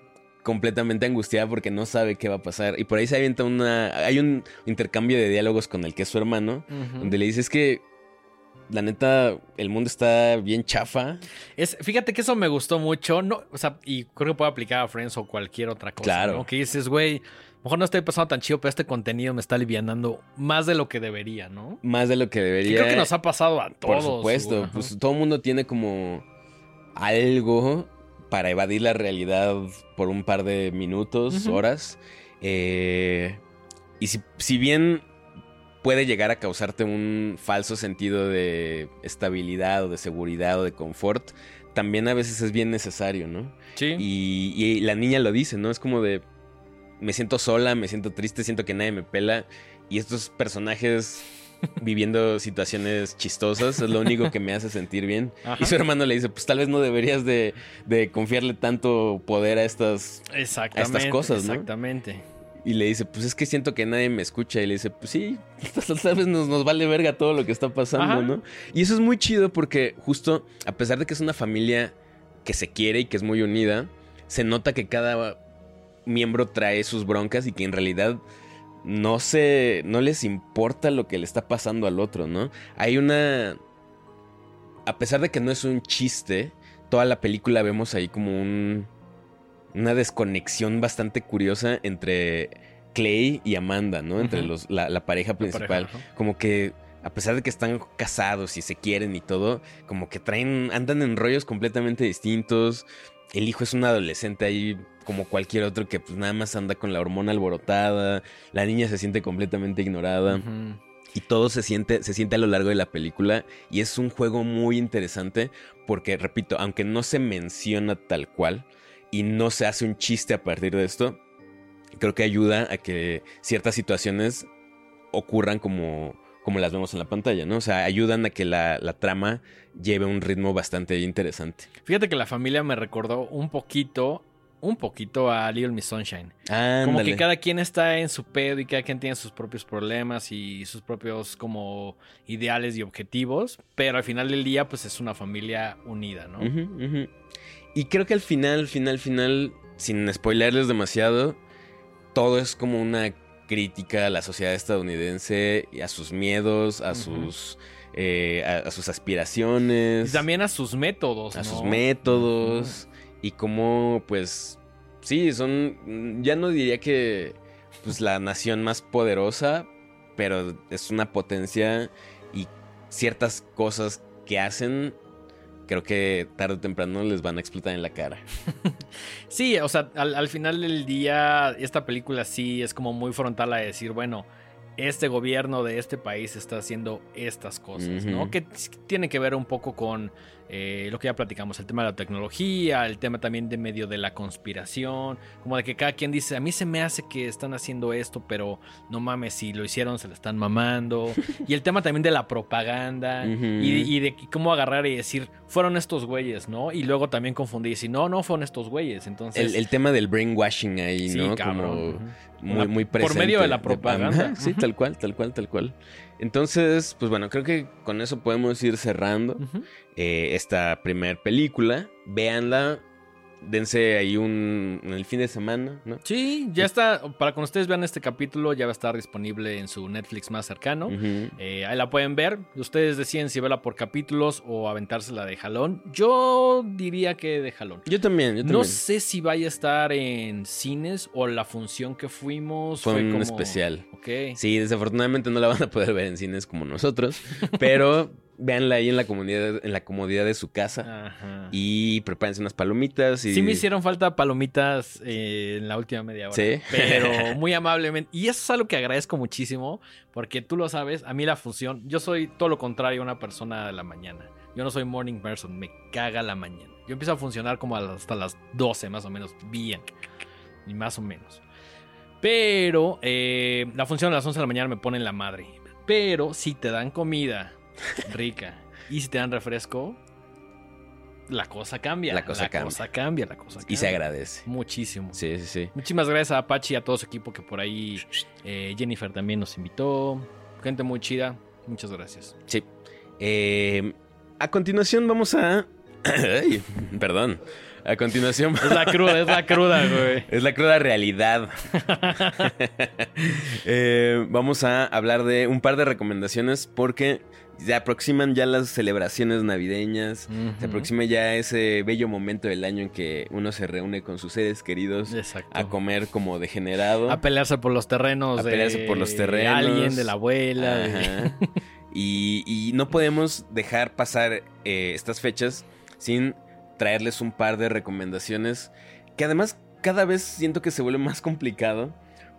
completamente angustiada porque no sabe qué va a pasar. Y por ahí se avienta una. Hay un intercambio de diálogos con el que es su hermano, donde le dice: Es que. La neta, el mundo está bien chafa. Es, fíjate que eso me gustó mucho, no, o sea, y creo que puede aplicar a Friends o cualquier otra cosa, Claro. ¿no? Que dices, güey, mejor no estoy pasando tan chido, pero este contenido me está alivianando más de lo que debería, ¿no? Más de lo que debería. creo que nos ha pasado a todos. Por supuesto, güey. pues todo el mundo tiene como algo para evadir la realidad por un par de minutos, horas. Eh, y si, si bien puede llegar a causarte un falso sentido de estabilidad o de seguridad o de confort, también a veces es bien necesario, ¿no? Sí. Y, y la niña lo dice, ¿no? Es como de, me siento sola, me siento triste, siento que nadie me pela. Y estos personajes viviendo situaciones chistosas es lo único que me hace sentir bien. Ajá. Y su hermano le dice, pues tal vez no deberías de, de confiarle tanto poder a estas... Exactamente. estas cosas, ¿no? Exactamente. Y le dice, pues es que siento que nadie me escucha. Y le dice, pues sí, tal vez nos, nos vale verga todo lo que está pasando, Ajá. ¿no? Y eso es muy chido porque justo, a pesar de que es una familia que se quiere y que es muy unida, se nota que cada miembro trae sus broncas y que en realidad no se, no les importa lo que le está pasando al otro, ¿no? Hay una, a pesar de que no es un chiste, toda la película vemos ahí como un, una desconexión bastante curiosa entre Clay y Amanda, ¿no? Entre los, la, la pareja La principal. pareja. Como que a pesar de que están casados y se quieren y todo, como que traen, andan en rollos completamente distintos. El hijo es un adolescente ahí como cualquier otro que pues nada más anda con la hormona alborotada. La niña se siente completamente ignorada. Y todo se siente, se siente a lo largo de la película. Y es un juego muy interesante. Porque, repito, aunque no se menciona tal cual. Y no se hace un chiste a partir de esto. Creo que ayuda a que ciertas situaciones ocurran como, como las vemos en la pantalla, ¿no? O sea, ayudan a que la, la trama lleve un ritmo bastante interesante. Fíjate que la familia me recordó un poquito, un poquito a Little Miss Sunshine. Como que cada quien está en su pedo y cada quien tiene sus propios problemas y sus propios como ideales y objetivos, pero al final del día pues es una familia unida, ¿no? Y creo que al final, final, final, sin spoilerles demasiado, todo es como una crítica a la sociedad estadounidense y a sus miedos, a sus eh, a, a sus aspiraciones, Y también a sus métodos, a ¿no? sus métodos y cómo, pues, sí, son, ya no diría que pues la nación más poderosa, pero es una potencia y ciertas cosas que hacen, creo que tarde o temprano les van a explotar en la cara. Sí, o sea, al, al final del día, esta película sí es como muy frontal a decir, bueno, este gobierno de este país está haciendo estas cosas, ¿no? Que tiene que ver un poco con eh, lo que ya platicamos, el tema de la tecnología, el tema también de medio de la conspiración, como de que cada quien dice, a mí se me hace que están haciendo esto, pero no mames, si lo hicieron se lo están mamando. y el tema también de la propaganda y, y de cómo agarrar y decir, fueron estos güeyes, ¿no? Y luego también confundir y decir, no, no fueron estos güeyes. Entonces, El, el tema del brainwashing ahí, sí, ¿no? cabrón. Como muy, muy por presente. medio de la propaganda. Sí, tal cual, tal cual, tal cual. Entonces, pues bueno, creo que con eso podemos ir cerrando eh, esta primer película. Véanla, dense ahí un en el fin de semana, ¿no? Sí, ya está. Para cuando ustedes vean este capítulo, ya va a estar disponible en su Netflix más cercano. Eh, ahí la pueden ver. Ustedes deciden si verla por capítulos o aventársela de jalón. Yo diría que de jalón. Yo también, yo también. No sé si vaya a estar en cines o la función que fuimos Fue un como- especial. Ok. Sí, desafortunadamente no la van a poder ver en cines como nosotros, pero véanla ahí en la comunidad, en la comodidad de su casa Ajá. y prepárense unas palomitas y Sí me hicieron falta palomitas eh, en la última media hora. Sí. Pero muy amablemente. Y eso es algo que agradezco muchísimo. Porque tú lo sabes, a mí la función. Yo soy todo lo contrario a una persona de la mañana. Yo no soy morning person. Me caga la mañana. Yo empiezo a funcionar como hasta las 12 más o menos. Bien. Y más o menos. Pero eh, la función a las 11 de la mañana me pone en la madre. Pero si te dan comida rica y si te dan refresco, la cosa cambia. La cosa cambia. cosa cambia, la cosa y se agradece. Muchísimo. Sí, sí, sí. Muchísimas gracias a Apache y a todo su equipo que por ahí eh, Jennifer también nos invitó. Gente muy chida. Muchas gracias. Sí. Eh, a continuación vamos a... Ay, perdón. A continuación. Es la cruda, es la cruda, güey. Es la cruda realidad. Eh, vamos a hablar de un par de recomendaciones porque se aproximan ya las celebraciones navideñas. Se aproxima ya ese bello momento del año en que uno se reúne con sus seres queridos Exacto. a comer como degenerado. A pelearse por los terrenos. A de pelearse por los terrenos. alguien, de la abuela. de- Ajá. Y, y no podemos dejar pasar eh, estas fechas sin traerles un par de recomendaciones que además cada vez siento que se vuelve más complicado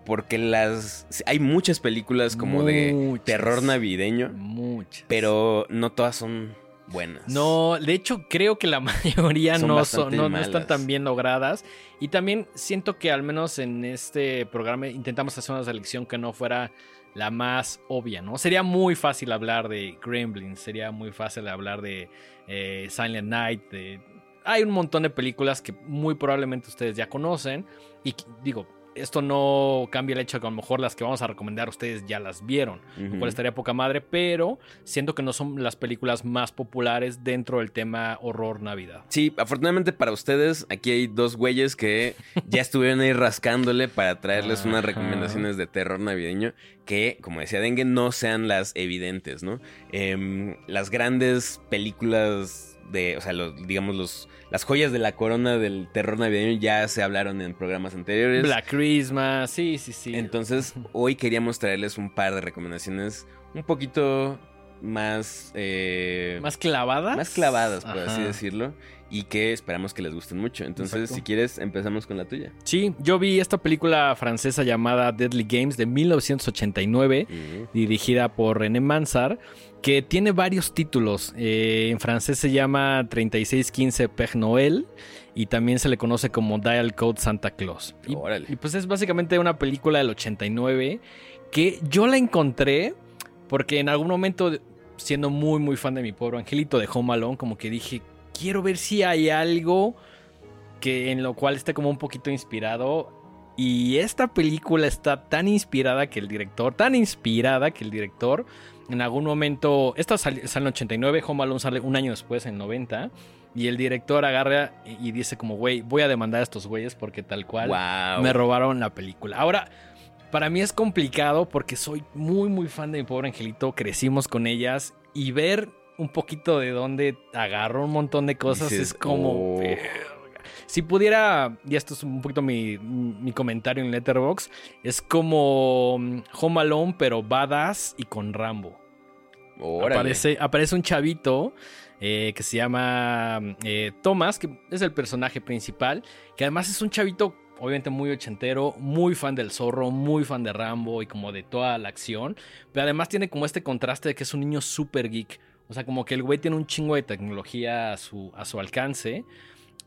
porque las hay muchas películas como de terror navideño, Muchas. pero no todas son buenas. No, de hecho creo que la mayoría Son no, son, no, no están tan bien logradas. Y también siento que al menos en este programa intentamos hacer una selección que no fuera la más obvia, ¿no? Sería muy fácil hablar de Gremlins, sería muy fácil hablar de eh, Silent Night, de... Hay un montón de películas que muy probablemente ustedes ya conocen. Y digo, esto no cambia el hecho de que a lo mejor las que vamos a recomendar ustedes ya las vieron lo Ujú. cual estaría poca madre, pero siento que no son las películas más populares dentro del tema horror Navidad. Sí, afortunadamente para ustedes, aquí hay dos güeyes que ya estuvieron ahí rascándole para traerles unas recomendaciones de terror navideño que, como decía Dengue, no sean las evidentes, ¿no? Em, las grandes películas de, o sea, los, digamos, los, las joyas de la corona del terror navideño ya se hablaron en programas anteriores. Black Christmas, sí, sí, sí. Entonces, hoy queríamos traerles un par de recomendaciones un poquito más... eh, más clavadas. más clavadas, por así decirlo, y que esperamos que les gusten mucho. Entonces, Exacto. si quieres, empezamos con la tuya. Sí, yo vi esta película francesa llamada Deadly Games de 1989, dirigida por René Mansart, que tiene varios títulos. Eh, en francés se llama 3615 Père Noël y también se le conoce como Dial Code Santa Claus. Y, Órale. y pues es básicamente una película del 89 que yo la encontré porque en algún momento, siendo muy muy fan de mi pobre angelito de Home Alone, como que dije, quiero ver si hay algo que en lo cual esté como un poquito inspirado. Y esta película está tan inspirada que el director, tan inspirada que el director, en algún momento, esta sale, sale en 89, Home Alone sale un año después, en 90, y el director agarra y, y dice como, güey, voy a demandar a estos güeyes porque tal cual Wow. me robaron la película. Ahora, para mí es complicado porque soy muy, muy fan de mi pobre angelito. Crecimos con ellas y ver un poquito de dónde agarró un montón de cosas Dices, es como. "Oh". Si pudiera, y esto es un poquito mi, mi comentario en Letterbox, es como mm, Home Alone, pero badass y con Rambo. Órale. Aparece, aparece un chavito eh, que se llama eh, Thomas, que es el personaje principal, que además es un chavito obviamente muy ochentero, muy fan del zorro, muy fan de Rambo y como de toda la acción, pero además tiene como este contraste de que es un niño súper geek, o sea, como que el güey tiene un chingo de tecnología a su, a su alcance.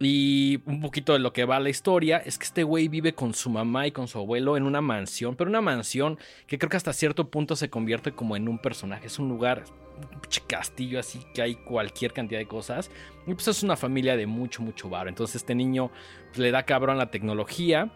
Y un poquito de lo que va la historia es que este güey vive con su mamá y con su abuelo en una mansión, pero una mansión que creo que hasta cierto punto se convierte como en un personaje. Es un lugar, un castillo así que hay cualquier cantidad de cosas. Y pues es una familia de mucho, mucho bar. Entonces este niño pues, le da cabrón la tecnología.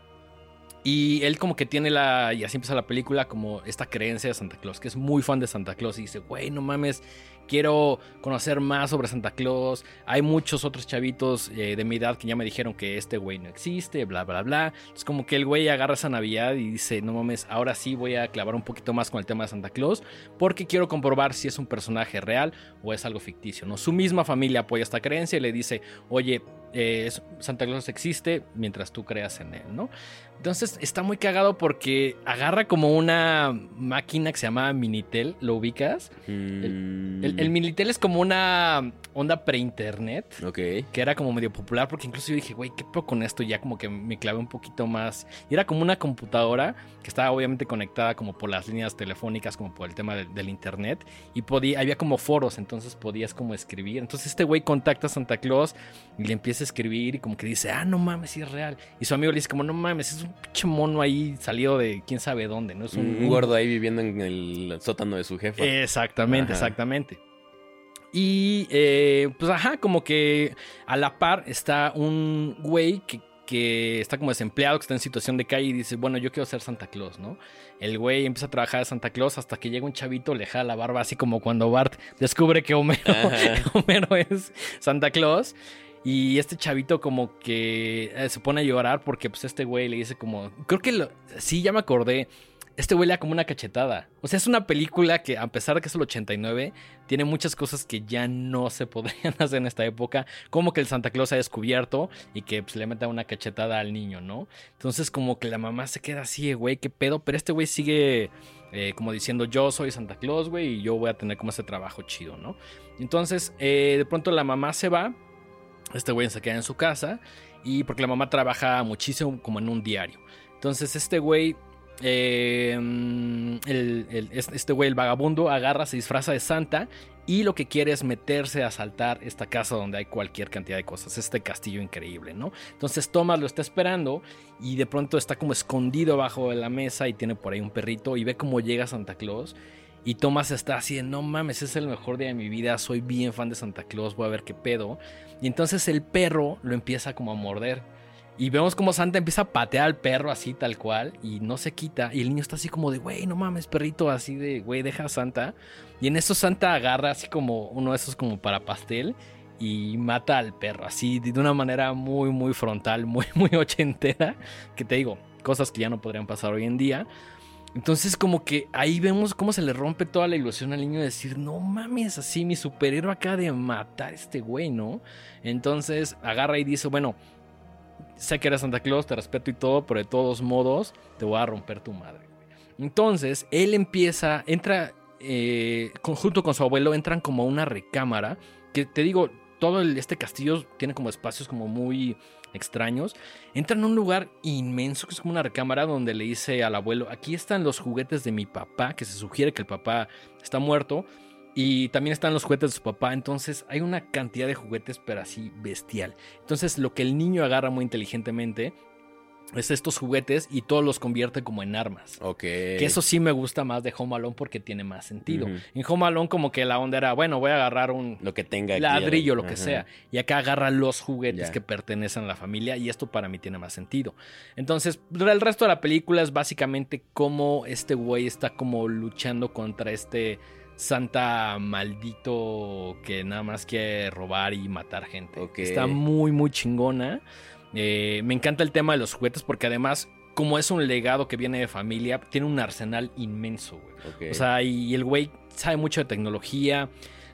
Y él como que tiene la, y así empieza la película, como esta creencia de Santa Claus, que es muy fan de Santa Claus y dice, güey, no mames, quiero conocer más sobre Santa Claus. Hay muchos otros chavitos eh, de mi edad que ya me dijeron que este güey no existe, bla, bla, bla. Es como que el güey agarra esa Navidad y dice, no mames, ahora sí voy a clavar un poquito más con el tema de Santa Claus, porque quiero comprobar si es un personaje real o es algo ficticio, ¿no? Su misma familia apoya esta creencia y le dice, oye, eh, Santa Claus existe mientras tú creas en él, ¿no? Entonces está muy cagado porque agarra como una máquina que se llama Minitel, ¿lo ubicas? Mm, El, el Minitel es como una onda pre-internet Ok. que era como medio popular porque incluso yo dije, güey, ¿qué puedo con esto? Y ya como que me clavé un poquito más. Y era como una computadora que estaba obviamente conectada como por las líneas telefónicas, como por el tema del, del internet. Y podía, había como foros, entonces podías como escribir. Entonces este güey contacta a Santa Claus y le empieza a escribir y como que dice, ah, no mames, sí es real. Y su amigo le dice como, no mames, es un pinche mono ahí salido de quién sabe dónde, ¿no? Es un, Un gordo ahí viviendo en el sótano de su jefa. Exactamente, Ajá. exactamente. Y eh, pues ajá, como que a la par está un güey que, que está como desempleado, que está en situación de calle y dice, bueno, yo quiero ser Santa Claus, ¿no? El güey empieza a trabajar de Santa Claus hasta que llega un chavito, le jala la barba, así como cuando Bart descubre que Homero. Homero es Santa Claus. Y este chavito como que eh, se pone a llorar porque pues este güey le dice como... Creo que lo, sí, ya me acordé. Este güey le da como una cachetada. O sea, es una película que a pesar de que es el 89, tiene muchas cosas que ya no se podrían hacer en esta época. Como que el Santa Claus ha descubierto y que pues, le meta una cachetada al niño, ¿no? Entonces como que la mamá se queda así, güey, qué pedo. Pero este güey sigue eh, como diciendo yo soy Santa Claus, güey, y yo voy a tener como ese trabajo chido, ¿no? Entonces eh, de pronto la mamá se va este güey se queda en su casa y porque la mamá trabaja muchísimo como en un diario. Entonces este güey, eh, este güey, el vagabundo, agarra, se disfraza de Santa y lo que quiere es meterse a asaltar esta casa donde hay cualquier cantidad de cosas, este castillo increíble, ¿no? Entonces Thomas lo está esperando y de pronto está como escondido bajo de la mesa y tiene por ahí un perrito y ve cómo llega Santa Claus. Y Thomas está así no mames, es el mejor día de mi vida, soy bien fan de Santa Claus, voy a ver qué pedo. Y entonces el perro lo empieza como a morder. Y vemos como Santa empieza a patear al perro así tal cual y no se quita. Y el niño está así como de, güey, no mames, perrito, así de, güey, deja a Santa. Y en eso Santa agarra así como uno de esos como para pastel y mata al perro, así de una manera muy, muy frontal, muy, muy ochentera. Que te digo, cosas que ya no podrían pasar hoy en día. Entonces como que ahí vemos cómo se le rompe toda la ilusión al niño de decir, no mames, así mi superhéroe acaba de matar a este güey, ¿no? Entonces agarra y dice, bueno, sé que eres Santa Claus, te respeto y todo, pero de todos modos te voy a romper tu madre. Entonces él empieza, entra, eh, junto con su abuelo, entran como a una recámara, que te digo, todo este castillo tiene como espacios como muy extraños. Entran a un lugar inmenso que es como una recámara donde le dice al abuelo, aquí están los juguetes de mi papá, que se sugiere que el papá está muerto. Y también están los juguetes de su papá. Entonces hay una cantidad de juguetes, pero así bestial. Entonces lo que el niño agarra muy inteligentemente es estos juguetes y todos los convierte como en armas. Ok. Que eso sí me gusta más de Home Alone porque tiene más sentido. En Home Alone como que la onda era, bueno, voy a agarrar un lo que tenga ladrillo, lo que sea. Y acá agarra los juguetes que pertenecen a la familia y esto para mí tiene más sentido. Entonces, el resto de la película es básicamente cómo este güey está como luchando contra este santa maldito que nada más quiere robar y matar gente. Está muy, muy chingona. Eh, me encanta el tema de los juguetes porque además, como es un legado que viene de familia, tiene un arsenal inmenso, O sea, y el güey sabe mucho de tecnología.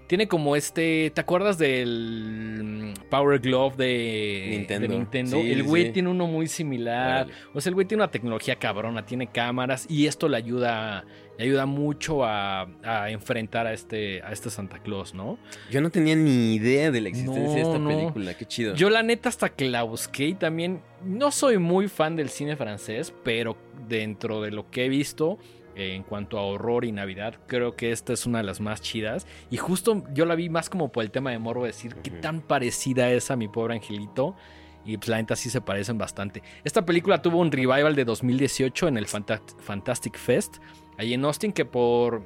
Tiene como este. ¿Te acuerdas del mm, Power Glove de Nintendo? el güey tiene uno muy similar. O sea, el güey tiene una tecnología cabrona, tiene cámaras y esto le ayuda y ayuda mucho a, enfrentar a este, a este Santa Claus, ¿no? Yo no tenía ni idea de la existencia de esta película, qué chido. Yo la neta hasta que la busqué y también no soy muy fan del cine francés, pero dentro de lo que he visto eh, en cuanto a horror y Navidad, creo que esta es una de las más chidas. Y justo yo la vi más como por el tema de morbo, decir qué tan parecida es a mi pobre angelito. Y pues la neta sí se parecen bastante. Esta película tuvo un revival de 2018 en el Fantastic Fest ahí en Austin que por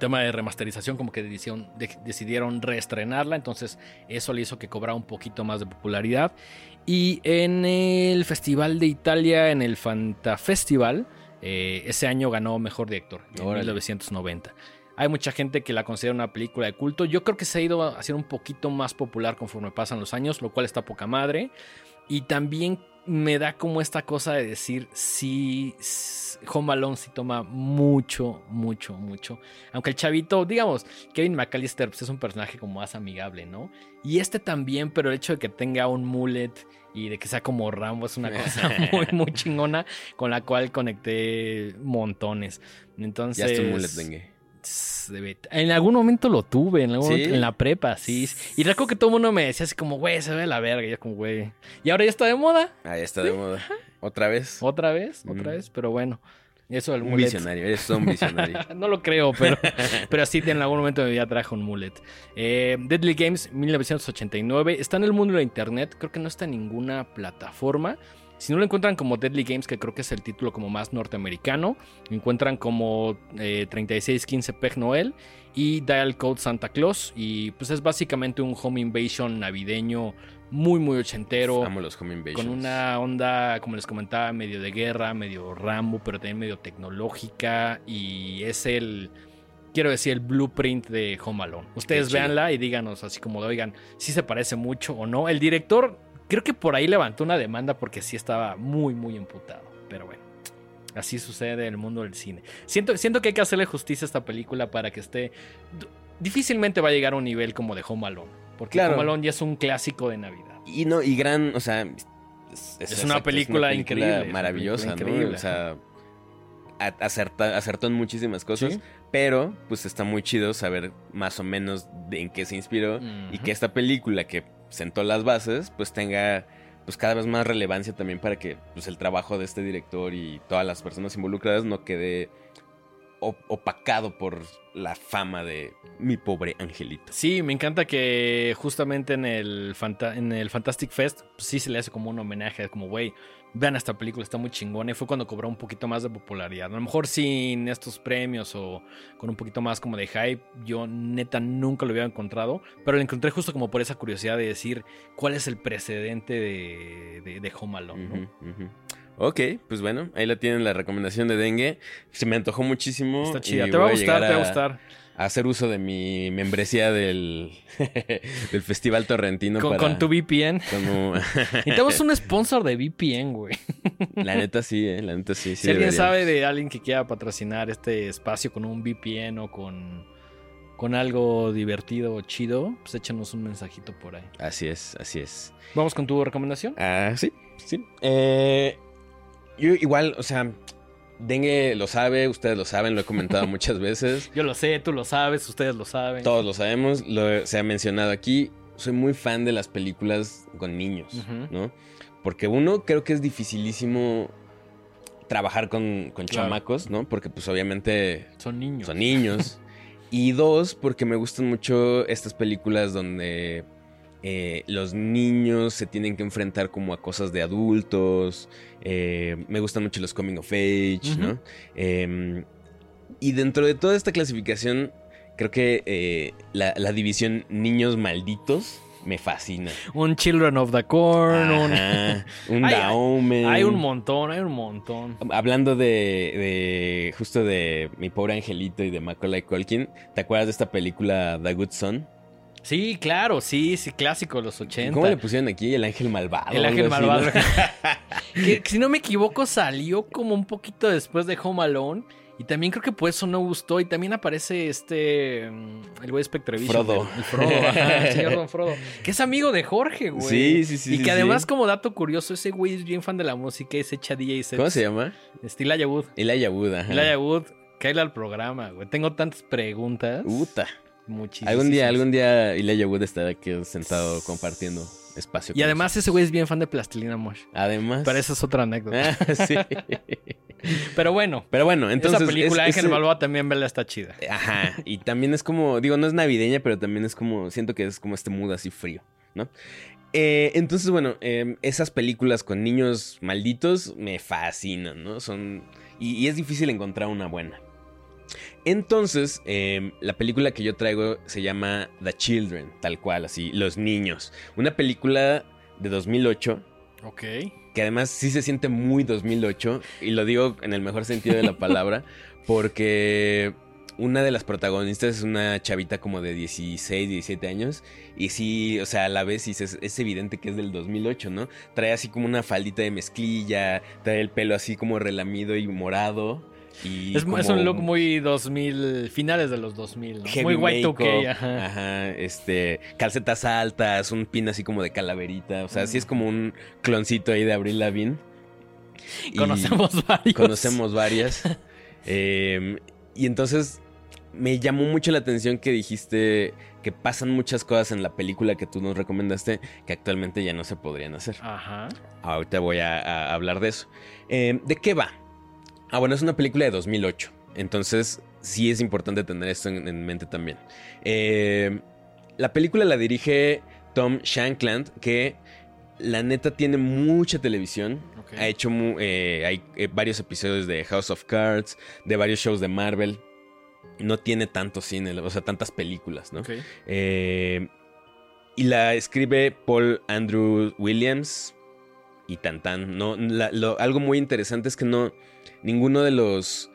tema de remasterización como que decidieron, decidieron reestrenarla, entonces eso le hizo que cobrara un poquito más de popularidad. Y en el Festival de Italia, en el Fanta Festival, eh, ese año ganó Mejor Director, en 1990. Hay mucha gente que la considera una película de culto. Yo creo que se ha ido a hacer un poquito más popular conforme pasan los años, lo cual está poca madre. Y también me da como esta cosa de decir, sí, Home Alone sí toma mucho, mucho, mucho. Aunque el chavito, digamos, Kevin McAllister pues, es un personaje como más amigable, ¿no? Y este también, pero el hecho de que tenga un mullet y de que sea como Rambo es una cosa muy, muy chingona con la cual conecté montones. Entonces... Ya es mullet, venga. En algún momento lo tuve, en, la prepa, sí. Y recuerdo que todo el mundo me decía así como, güey, se ve la verga. Y yo como, güey. Y ahora ya está de moda. Ah, ya está de moda. ¿Otra vez? ¿Otra vez? ¿Otra vez? Pero bueno. Eso un visionario, eres un visionario. no lo creo, pero, pero sí en algún momento de mi vida trajo un mullet. Eh, Deadly Games 1989. Está en el mundo de internet. Creo que no está en ninguna plataforma. Si no lo encuentran como Deadly Games, que creo que es el título como más norteamericano, lo encuentran como 3615 eh, Peg Noel y Dial Code Santa Claus. Y pues es básicamente un home invasion navideño muy, muy ochentero. los home con una onda, como les comentaba, medio de guerra, medio Rambo, pero también medio tecnológica. Y es el quiero decir, el blueprint de Home Alone. Ustedes véanla y díganos así como de, oigan, si se parece mucho o no. El director, creo que por ahí levantó una demanda porque sí estaba muy, muy emputado. Pero bueno, así sucede en el mundo del cine. Siento, siento que hay que hacerle justicia a esta película para que esté... Difícilmente va a llegar a un nivel como de Home Alone. Porque Claro. Home Alone ya es un clásico de Navidad. Y no, y gran, o sea. Es, Es una película increíble, es una Maravillosa, película ¿no? increíble. O sea. acerta- acertó en muchísimas cosas. Sí. Pero, pues está muy chido saber más o menos de en qué se inspiró. Y que esta película que sentó las bases, pues tenga pues cada vez más relevancia también para que pues el trabajo de este director y todas las personas involucradas no quede opacado por la fama de mi pobre angelito. Sí, me encanta que justamente en el, Fanta- en el Fantastic Fest pues, sí se le hace como un homenaje, como, güey, vean esta película, está muy chingona. Y fue cuando cobró un poquito más de popularidad. A lo mejor sin estos premios o con un poquito más como de hype, yo neta nunca lo hubiera encontrado. Pero lo encontré justo como por esa curiosidad de decir cuál es el precedente de, de, de Home Alone. ¿no? Ujú. Ok, pues bueno, ahí la tienen la recomendación de dengue. Se me antojó muchísimo. Está chida, te va a gustar, te va a gustar. a hacer uso de mi membresía del, del Festival Torrentino Con, para... con tu VPN. como- Necesitamos un sponsor de VPN, güey. la neta sí, eh, la neta sí. sí si alguien sabe de alguien que quiera patrocinar este espacio con un VPN o con, con algo divertido o chido, pues échanos un mensajito por ahí. Así es, así es. Vamos con tu recomendación. Ah, sí, sí. Eh, yo igual, o sea, Dengue lo sabe, ustedes lo saben, lo he comentado muchas veces. Yo lo sé, tú lo sabes, ustedes lo saben. Todos lo sabemos, lo, se ha mencionado aquí. Soy muy fan de las películas con niños. ¿no? Porque uno, creo que es dificilísimo trabajar con, con Claro. chamacos, ¿no? Porque pues obviamente Son niños. son niños. y dos, porque me gustan mucho estas películas donde eh, los niños se tienen que enfrentar como a cosas de adultos. Eh, me gustan mucho los coming of age. ¿no? Eh, y dentro de toda esta clasificación, creo que eh, la, la división niños malditos me fascina. Un Children of the Corn, un- un Hay- Daumen. Hay un montón, hay un montón. Hablando de, de justo de mi pobre angelito y de Macaulay Culkin, ¿te acuerdas de esta película The Good Son? Sí, claro, sí, sí, clásico los 80. ¿Cómo le pusieron aquí? El ángel malvado. El ángel así, malvado. ¿no? que, si no me equivoco, salió como un poquito después de Home Alone. Y también creo que por eso no gustó. Y también aparece este. mm, El güey Spectre Vision, Frodo. El, el Frodo, ajá, el señor Don Frodo. Que es amigo de Jorge, güey. Sí, sí, sí, Y que sí. además, como dato curioso, ese güey es bien fan de la música y se echa DJ sets. ¿Cómo se llama? Wood. Elijah Wood. ajá. Elijah Wood, cállale al programa, güey. Tengo tantas preguntas. Uta. Muchísimas. Algún día, algún día Elijah Wood estará aquí sentado compartiendo espacio. Y con además, ese güey es bien fan de Plastilina Mosh. Además. Pero esa es otra anécdota. Ah, sí. Pero bueno, Pero bueno, entonces. esa película es- Ángel ese- Malvado también vela está chida. Ajá, y también es como, digo, no es navideña, pero también es como, siento que es como este mood así frío, ¿no? Eh, entonces, bueno, eh, esas películas con niños malditos me fascinan, ¿no? Son, y, y es difícil encontrar una buena. Entonces, eh, la película que yo traigo se llama The Children, tal cual, así, Los Niños. Una película de 2008 Ok. que además sí se siente muy 2008, y lo digo en el mejor sentido de la palabra, porque una de las protagonistas es una chavita como de 16, 17 años, y sí, o sea, a la vez sí es, es evidente que es del 2008, ¿no? Trae así como una faldita de mezclilla, trae el pelo así como relamido y morado. Y Es, como es un look muy 2000, finales de los 2000, ¿no? Muy white 2K, ajá. ajá, este, calcetas altas, un pin así como de calaverita, o sea, sí es como un cloncito ahí de Abril Lavigne. Conocemos varios. Conocemos varias. Eh, y entonces me llamó mucho la atención que dijiste que pasan muchas cosas en la película que tú nos recomendaste que actualmente ya no se podrían hacer. Ajá. Ahorita voy a, a hablar de eso. Eh, ¿De qué va? Ah, bueno, es una película de 2008. Entonces, sí es importante tener esto en, en mente también. Eh, la película la dirige Tom Shankland, que la neta tiene mucha televisión. Ha hecho eh, hay eh, varios episodios de House of Cards, de varios shows de Marvel. No tiene tanto cine, o sea, tantas películas, ¿no? Ok. Eh, y la escribe Paul Andrew Williams y tan tan. No, la- lo- algo muy interesante es que no. Ninguno de los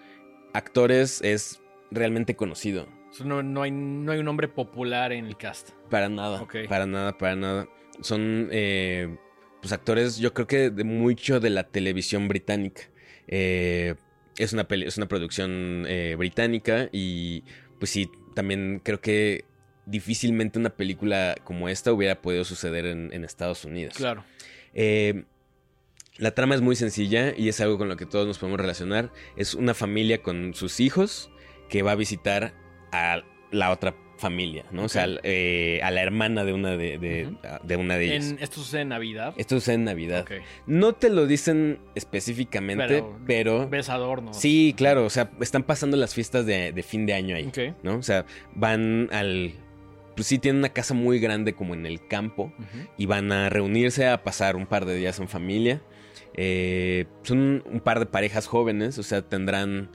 actores es realmente conocido. No, no hay, no hay un nombre popular en el cast. Para nada. Para nada, para nada. Son eh, pues actores, yo creo que de mucho de la televisión británica. Eh, es, una peli- es una producción eh, británica y pues sí, también creo que difícilmente una película como esta hubiera podido suceder en, en Estados Unidos. Claro. Eh, la trama es muy sencilla y es algo con lo que todos nos podemos relacionar. Es una familia con sus hijos que va a visitar a la otra familia, ¿no? O sea, eh, a la hermana de una de, de- Ujú. de una de ellas. En, esto sucede en Navidad. Esto sucede en Navidad. No te lo dicen específicamente, Pero- pero... Ves adornos. Sí, claro, o sea, están pasando las fiestas de, de fin de año ahí, Ok. ¿no? O sea, van al... Pues sí, tienen una casa muy grande como en el campo y van a reunirse a pasar un par de días en familia. Eh, son un par de parejas jóvenes, o sea, tendrán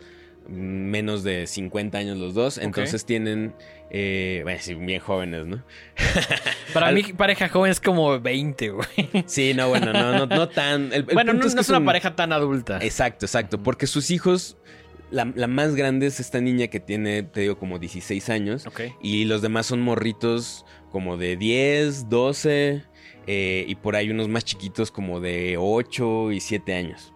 menos de 50 años los dos, entonces tienen, eh, bueno, sí, bien jóvenes, ¿no? Para Al- mí, pareja joven es como 20, güey. Sí, no, bueno, no, no, no tan... el- el bueno, no, es una un- pareja tan adulta. Exacto, exacto, porque sus hijos, la, la más grande es esta niña que tiene, te digo, como 16 años, Ok. y los demás son morritos como de 10, 12, eh, y por ahí unos más chiquitos como de 8 y 7 años.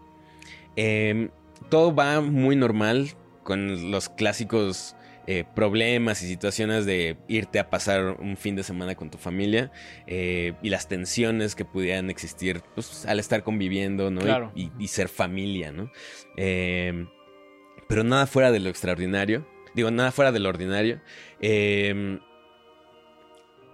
Em, todo va muy normal con los clásicos eh, problemas y situaciones de irte a pasar un fin de semana con tu familia eh, y las tensiones que pudieran existir pues, al estar conviviendo ¿no? Y- Claro. y, y ser familia. ¿no? Em, pero nada fuera de lo extraordinario. Digo, nada fuera de lo ordinario. Em,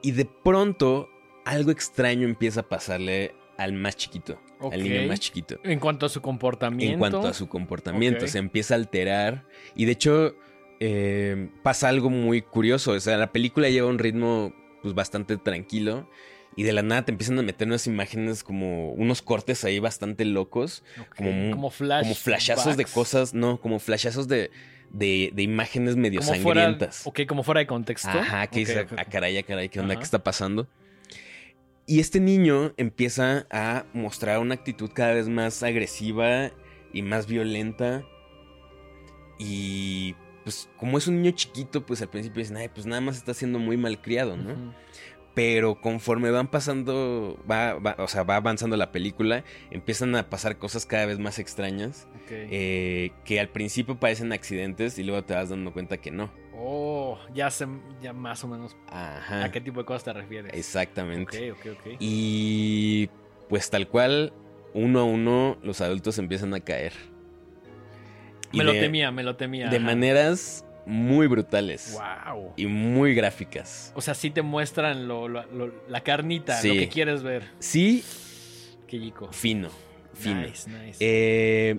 y de pronto algo extraño empieza a pasarle al más chiquito. Al niño más chiquito. En cuanto a su comportamiento. En cuanto a su comportamiento, se empieza a alterar. Y de hecho, eh, pasa algo muy curioso. O sea, la película lleva un ritmo pues, bastante tranquilo. Y de la nada te empiezan a meter unas imágenes como unos cortes ahí bastante locos. Como como flash. como flashazos de cosas. No, como flashazos de, de, de imágenes medio como fuera, sangrientas. ok, como fuera de contexto. Ajá, que dice, a ok. caray, a caray, ¿qué onda? Ajá. ¿Qué está pasando? Y este niño empieza a mostrar una actitud cada vez más agresiva y más violenta. Y pues como es un niño chiquito, pues al principio dicen, ay, pues nada más está siendo muy malcriado, ¿no? Pero conforme van pasando, va, va- o sea, va avanzando la película, empiezan a pasar cosas cada vez más extrañas. Eh, que al principio parecen accidentes y luego te vas dando cuenta que no. Oh, ya sé ya más o menos Ajá. a qué tipo de cosas te refieres. Exactamente. Ok, ok, ok. Y pues tal cual, uno a uno, los adultos empiezan a caer. Y me lo de- temía, me lo temía. De ajá. maneras muy brutales Wow. y muy gráficas. O sea, sí te muestran lo- lo- lo- la carnita, Sí. lo que quieres ver. Sí, Qué chico. fino, fino. Nice, nice. Eh,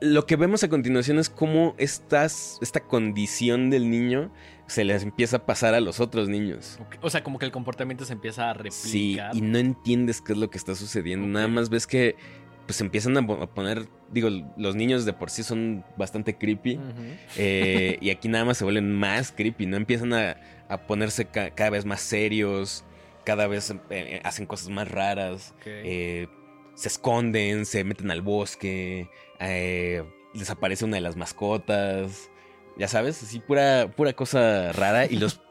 lo que vemos a continuación es cómo estas, esta condición del niño se les empieza a pasar a los otros niños. O sea, como que el comportamiento se empieza a Sí, replicar. y no entiendes qué es lo que está sucediendo. Nada más ves que pues empiezan a po- a poner, digo, los niños de por sí son bastante creepy. Eh, y aquí nada más se vuelven más creepy, ¿no? Empiezan a, a ponerse ca- cada vez más serios, cada vez eh, hacen cosas más raras, eh, se esconden, se meten al bosque, eh, desaparece una de las mascotas, ya sabes, así pura, pura cosa rara. Y los...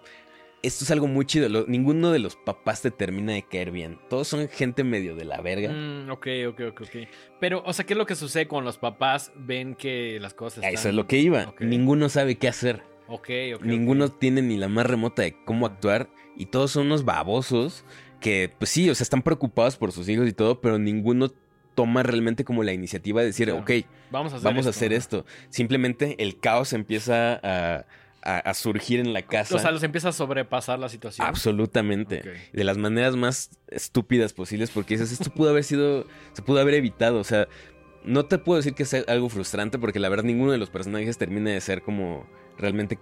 Esto es algo muy chido. lo- ninguno de los papás te termina de caer bien. Todos son gente medio de la verga. Mm, ok, ok, ok, ok. Pero, o sea, ¿qué es lo que sucede cuando los papás ven que las cosas están... Eso es lo que iba. Ninguno sabe qué hacer. Ok, ok. Ninguno tiene ni la más remota de cómo actuar. Y todos son unos babosos que, pues sí, o sea, están preocupados por sus hijos y todo, pero ninguno toma realmente como la iniciativa de decir, Claro. ok, Vamos a hacer vamos a esto, hacer ¿no? esto. Simplemente el caos empieza a, a- a surgir en la casa. O sea, los empieza a sobrepasar la situación. Absolutamente. De las maneras más estúpidas posibles, porque dices, esto pudo haber sido, se pudo haber evitado. O sea, no te puedo decir que sea algo frustrante, porque la verdad ninguno de los personajes termina de ser como realmente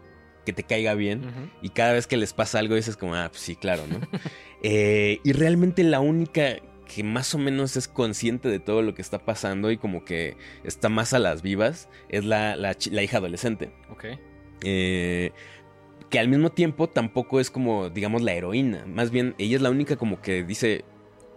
que te caiga bien. Y cada vez que les pasa algo dices como, ah, pues sí, claro, ¿no? Eh, y realmente la única que más o menos es consciente de todo lo que está pasando y como que está más a las vivas es la, la la hija adolescente. Ok. Eh, que al mismo tiempo tampoco es como, digamos, la heroína. Más bien, ella es la única como que dice,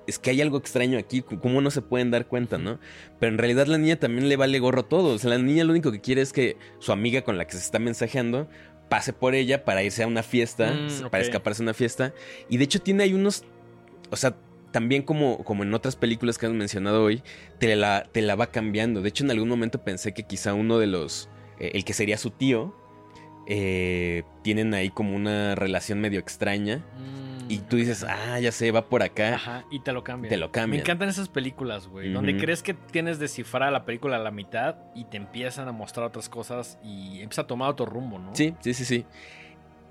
es que hay algo extraño aquí, ¿cómo no se pueden dar cuenta, no? Pero en realidad la niña también le vale gorro todo. O sea, la niña lo único que quiere es que su amiga con la que se está mensajeando pase por ella para irse a una fiesta, Mm, para escaparse a una fiesta. Y de hecho tiene ahí unos, o sea, también como, como en otras películas que hemos mencionado hoy, te la, te la va cambiando. De hecho, en algún momento pensé que quizá uno de los, eh, el que sería su tío, eh, tienen ahí como una relación medio extraña. Mm. Y tú dices, ah, ya sé, va por acá. Ajá, y te lo cambian. Te lo cambian. Me encantan esas películas, güey. Donde crees que tienes descifrada la película a la mitad y te empiezan a mostrar otras cosas y empieza a tomar otro rumbo, ¿no? Sí, sí, sí, sí.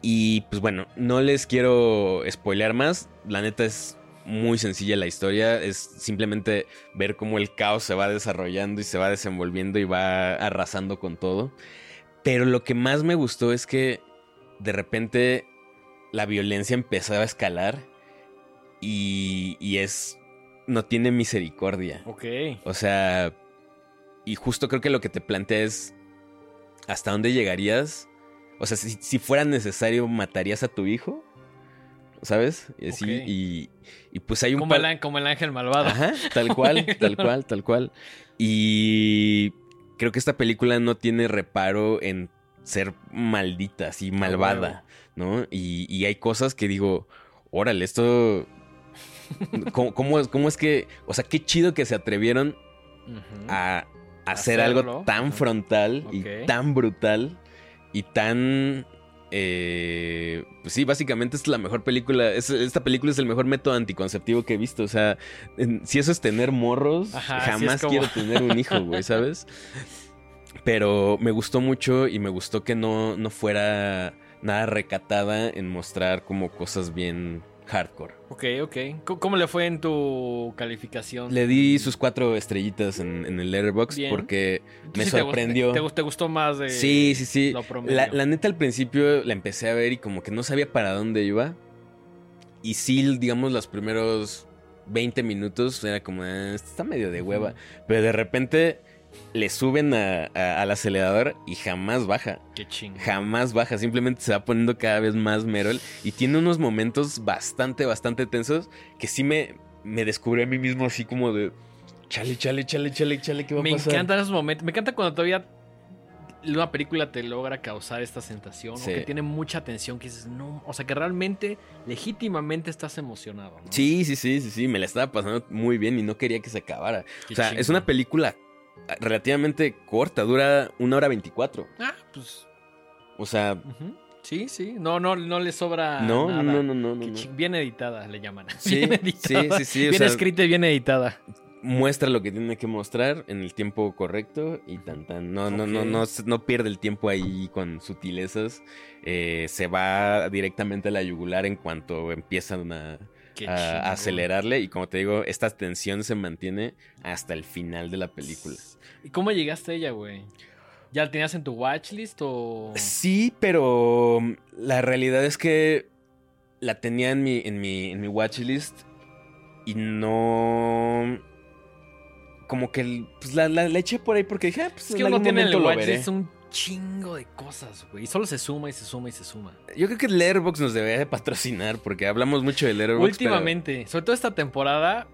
Y pues bueno, no les quiero spoilear más. La neta es muy sencilla la historia. Es simplemente ver cómo el caos se va desarrollando y se va desenvolviendo y va arrasando con todo. Pero lo que más me gustó es que de repente la violencia empezaba a escalar y, y es... no tiene misericordia. Ok. O sea, y justo creo que lo que te plantea es hasta dónde llegarías. O sea, si, si fuera necesario, ¿matarías a tu hijo? ¿Sabes? Y, así, y, y pues hay un Como, el, como el ángel malvado. Ajá, tal cual, tal cual, tal cual. Y creo que esta película no tiene reparo en ser maldita, así malvada, ¿no? Y, y hay cosas que digo, órale, esto... ¿Cómo, cómo es, ¿Cómo es que... O sea, qué chido que se atrevieron a hacer Hacerlo. algo tan frontal y tan brutal y tan... eh, pues sí, básicamente es la mejor película. es- esta película es el mejor método anticonceptivo que he visto. O sea, en- si eso es tener morros, Ajá, jamás como- quiero tener un hijo, güey, ¿sabes? Pero me gustó mucho y me gustó que no, no fuera nada recatada en mostrar como cosas bien hardcore. Ok, ok. ¿Cómo- ¿Cómo le fue en tu calificación? Le di sus cuatro estrellitas en, en el Letterboxd porque ¿Tú me sí sorprendió. ¿Te, gust- te gustó más de Sí, sí, sí. lo? La, la neta al principio la empecé a ver y como que no sabía para dónde iba. Y sí, digamos, los primeros 20 minutos era como, "Ah, está medio de hueva. Pero de repente le suben a- a- al acelerador y jamás baja. Qué chingo. Jamás baja, simplemente se va poniendo cada vez más Merol. Y tiene unos momentos bastante, bastante tensos que sí me, me descubrí a mí mismo así como de... Chale, chale, chale, chale, chale, ¿qué va a Me pasar? encantan esos momentos. Me encanta cuando todavía una película te logra causar esta sensación. Sí. O que tiene mucha tensión. Que dices, no. O sea, que realmente, legítimamente estás emocionado. ¿no? Sí, sí, sí, sí, sí, me la estaba pasando muy bien y no quería que se acabara. Qué o sea, chingo. es una película relativamente corta, dura una hora veinticuatro. Ah, pues. O sea. Sí, sí. No, no, no le sobra. no, nada. no, no, no, no, Bien editada, le llaman. Sí, bien editada. sí, sí, sí, o Bien sea- escrita y bien editada. Muestra lo que tiene que mostrar en el tiempo correcto y tan tan. No, no, no, no, no pierde el tiempo ahí con sutilezas. Eh, se va directamente a la yugular en cuanto empiezan a, Qué a- acelerarle. Y como te digo, esta tensión se mantiene hasta el final de la película. ¿Y cómo llegaste a ella, güey? ¿Ya la tenías en tu watchlist o...? Sí, pero mm, la realidad es que la tenía en mi, en mi, en mi watchlist y no... Como que pues la, la- la eché por ahí porque dije, ah, pues Es en que uno algún tiene en el momento lo veré. un chingo de cosas, güey. Y solo se suma y se suma y se suma. Yo creo que Letterboxd nos debería de patrocinar porque hablamos mucho de Letterboxd. Últimamente, sobre todo esta temporada,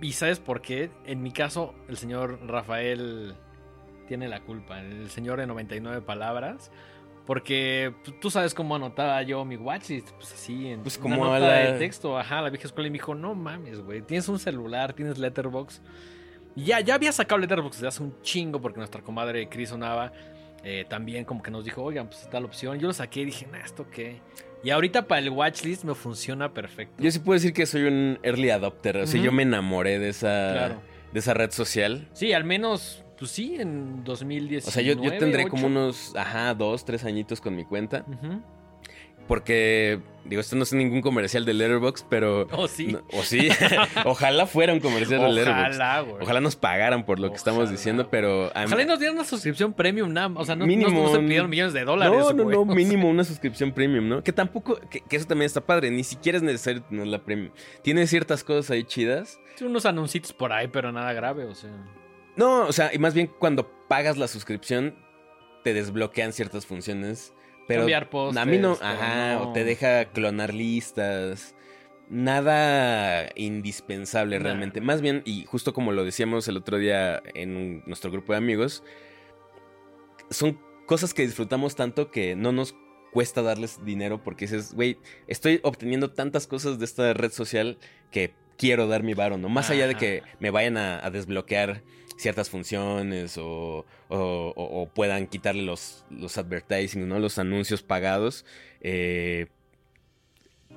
y ¿sabes por qué? En mi caso, el señor Rafael tiene la culpa, el señor de 99 palabras. Porque pues, tú sabes cómo anotaba yo mi watchlist, pues así, en Pues una como a nota la- de texto, ajá, la vieja escuela y me dijo, no mames, güey, tienes un celular, tienes Letterboxd. Y ya, ya había sacado Letterboxd desde hace un chingo porque nuestra comadre Cris Onava eh, también como que nos dijo, oigan, pues está la opción. Yo lo saqué y dije, nah, ¿esto qué? Y ahorita para el watchlist me funciona perfecto. Yo sí puedo decir que soy un early adopter. O sea, yo me enamoré de esa, Claro. de esa red social. Sí, al menos, pues sí, en 2019. O sea, yo, yo tendré como unos, ajá, dos, tres añitos con mi cuenta. Ujú. Porque, digo, esto no es ningún comercial de Letterboxd, pero... Oh, sí. no- o sí, ojalá fuera un comercial de Letterboxd. Ojalá, güey. Ojalá nos pagaran por lo que estamos diciendo, pero... a Ojalá nos dieran una suscripción premium, nada. O sea, no, Mínimo no se pidieron millones de dólares. No, no, güey. no, mínimo una suscripción premium, ¿no? Que tampoco, que, que eso también está padre, ni siquiera es necesario tener la premium. Tiene ciertas cosas ahí chidas. sí, unos anuncios por ahí, pero nada grave, o sea. No, o sea, y más bien cuando pagas la suscripción, te desbloquean ciertas funciones. Pero Cambiar pósters, a mí no, ajá, no. o te deja clonar listas. nada indispensable Nah. realmente. Más bien, y justo como lo decíamos el otro día en nuestro grupo de amigos, son cosas que disfrutamos tanto que no nos cuesta darles dinero porque dices, güey, estoy obteniendo tantas cosas de esta red social que quiero dar mi varo, ¿no? Más allá de que me vayan a, a desbloquear ciertas funciones o, o- o- o puedan quitarle los, los advertising, ¿no? Los anuncios pagados. eh,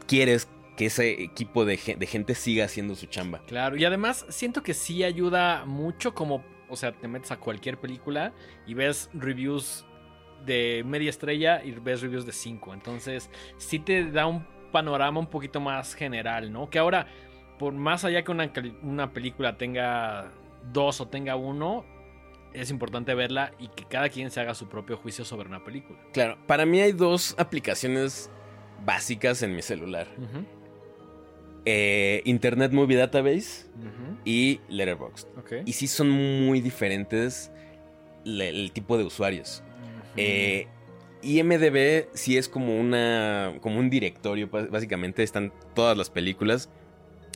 quieres que ese equipo de, gen- de gente siga haciendo su chamba. Claro, y además siento que sí ayuda mucho como, o sea, te metes a cualquier película y ves reviews de media estrella y ves reviews de 5. Entonces, sí te da un panorama un poquito más general, ¿no? Que ahora, por más allá que una, una película tenga dos o tenga uno, es importante verla y que cada quien se haga su propio juicio sobre una película. Claro, para mí hay dos aplicaciones básicas en mi celular. Eh, Internet Movie Database y Letterboxd. Y sí son muy diferentes le- el tipo de usuarios. Eh, IMDB sí es como una como un directorio, bás- básicamente están todas las películas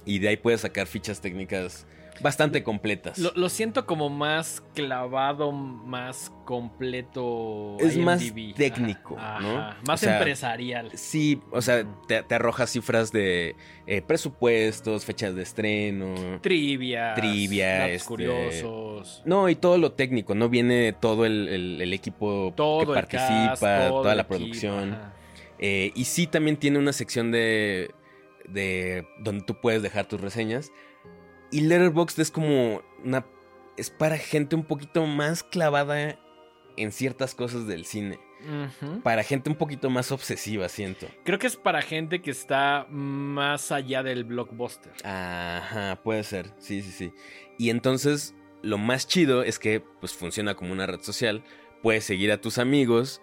y de ahí puedes sacar fichas técnicas bastante completas. Lo, lo siento como más clavado, más completo. Es más técnico, Ajá, ¿no? ajá. Más O sea, empresarial. Sí, o sea, te, te arroja cifras de eh, presupuestos, fechas de estreno. Trivia. Trivia, este, curiosos. No, y todo lo técnico, ¿no? Viene todo el, el- el equipo Todo que el participa, cast, toda la equipo, producción. Eh, y sí también tiene una sección de, de donde tú puedes dejar tus reseñas. Y Letterboxd es como una... Es para gente un poquito más clavada en ciertas cosas del cine. Para gente un poquito más obsesiva, siento. Creo que es para gente que está más allá del blockbuster. Ajá, puede ser. Sí, sí, sí. Y entonces, lo más chido es que pues funciona como una red social. Puedes seguir a tus amigos.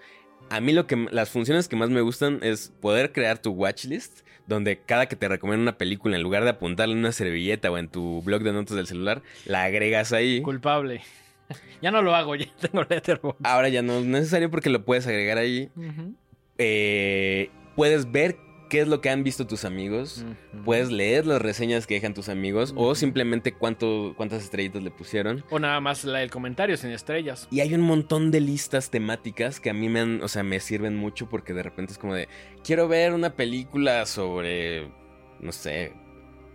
A mí lo que las funciones que más me gustan es poder crear tu watchlist, donde cada que te recomienda una película, en lugar de apuntarle en una servilleta o en tu blog de notas del celular, la agregas ahí. Culpable. ya no lo hago, ya tengo Letterboxd. Ahora ya no es necesario porque lo puedes agregar ahí. Eh, puedes ver qué es lo que han visto tus amigos. Puedes leer las reseñas que dejan tus amigos o simplemente cuánto, cuántas estrellitas le pusieron. O nada más la del comentario sin estrellas. Y hay un montón de listas temáticas que a mí me han, o sea, me sirven mucho porque de repente es como de, quiero ver una película sobre, no sé,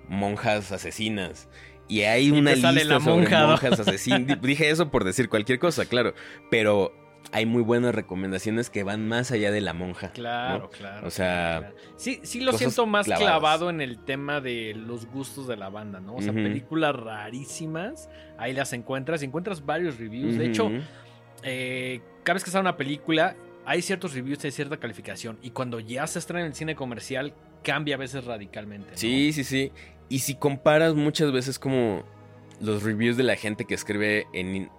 monjas asesinas. Y hay Y una lista sobre monja, ¿no? monjas asesinas. Di- Dije eso por decir cualquier cosa, claro. Pero hay muy buenas recomendaciones que van más allá de la monja. Claro, ¿no? claro. O sea, claro. sí, sí lo siento más clavadas. clavado en el tema de los gustos de la banda, ¿no? O sea, películas rarísimas, ahí las encuentras, y encuentras varios reviews. De hecho, eh, cada vez que sale una película, hay ciertos reviews, hay cierta calificación, y cuando ya se estrena en el cine comercial, cambia a veces radicalmente. ¿no? Sí, sí, sí. Y si comparas muchas veces como los reviews de la gente que escribe en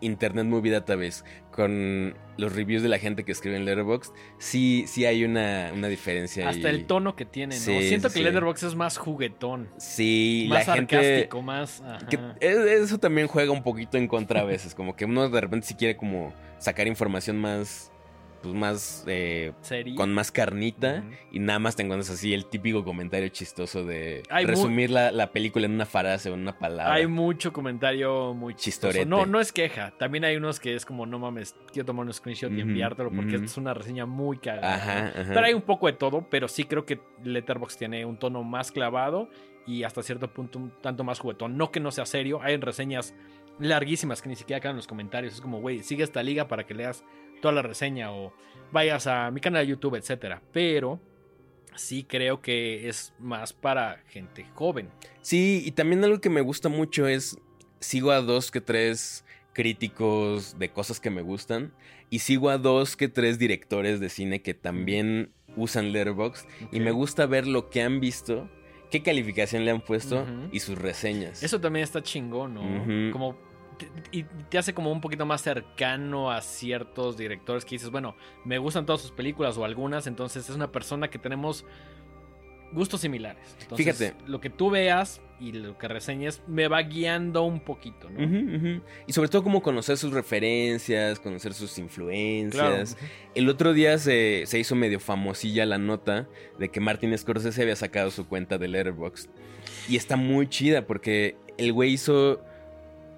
Internet Movie Database con los reviews de la gente que escribe en Letterboxd, sí, sí hay una, una diferencia. Hasta ahí. el tono que tiene, ¿no? Sí, Siento que sí. Letterboxd es más juguetón, Sí, más la gente... sarcástico, más... que e- eso también juega un poquito en contra a veces, como que uno de repente sí quiere como sacar información más, pues más, eh, con más carnita y nada más te encuentras así el típico comentario chistoso de Hay resumir la, la película en una frase o en una palabra. Hay mucho comentario muy chistoso. No, no es queja. También hay unos que es como, no mames, quiero tomar un screenshot y enviártelo porque es una reseña muy cagada. Ajá, ajá. Pero hay un poco de todo, pero sí creo que Letterboxd tiene un tono más clavado y hasta cierto punto un tanto más juguetón. No que no sea serio, hay reseñas larguísimas que ni siquiera quedan en los comentarios. Es como, güey, sigue esta liga para que leas toda la reseña o vayas a mi canal de YouTube, etcétera. Pero sí creo que es más para gente joven. Sí, y también algo que me gusta mucho es, sigo a dos que tres críticos de cosas que me gustan y sigo a dos que tres directores de cine que también usan Letterboxd y me gusta ver lo que han visto, qué calificación le han puesto y sus reseñas. Eso también está chingón, ¿no? Como y te hace como un poquito más cercano a ciertos directores que dices, bueno, me gustan todas sus películas o algunas, entonces es una persona que tenemos gustos similares. Entonces, Fíjate. Lo que tú veas y lo que reseñes me va guiando un poquito, ¿no? Y sobre todo como conocer sus referencias, conocer sus influencias. Claro. El otro día se, se hizo medio famosilla la nota de que Martin Scorsese había sacado su cuenta de Letterboxd. Y está muy chida porque el güey hizo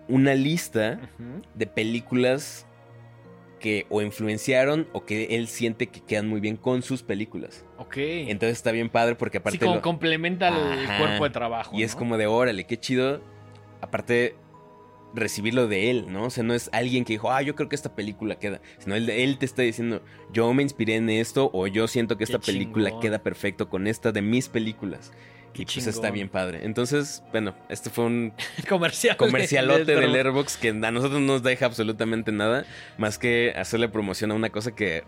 una lista de películas que o influenciaron o que él siente que quedan muy bien con sus películas. Ok. Entonces está bien padre porque aparte sí, como lo- complementa el cuerpo de trabajo. y es como de órale, qué chido. Aparte recibirlo de él, ¿no? O sea, no es alguien que dijo, ah, yo creo que esta película queda, sino él, él te está diciendo, yo me inspiré en esto o yo siento que esta película queda perfecto con esta de mis películas. Qué y pues chingón. está bien padre. Entonces, bueno, este fue un comercial. comercialote de Letterboxd. Letterboxd que a nosotros no nos deja absolutamente nada más que hacerle promoción a una cosa que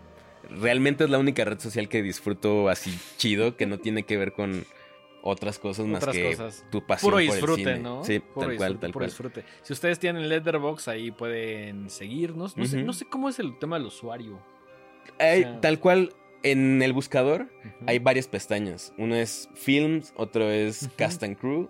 realmente es la única red social que disfruto así chido, que no tiene que ver con otras cosas más que cosas. tu pasión Puro por el disfrute, cine. ¿no? Sí, Puro tal cual, disfrute, tal puro cual. disfrute. Si ustedes tienen Letterbox ahí pueden seguirnos. No, sé, no sé cómo es el tema del usuario. Sea- tal cual en el buscador hay varias pestañas. Uno es Films, otro es. Cast and Crew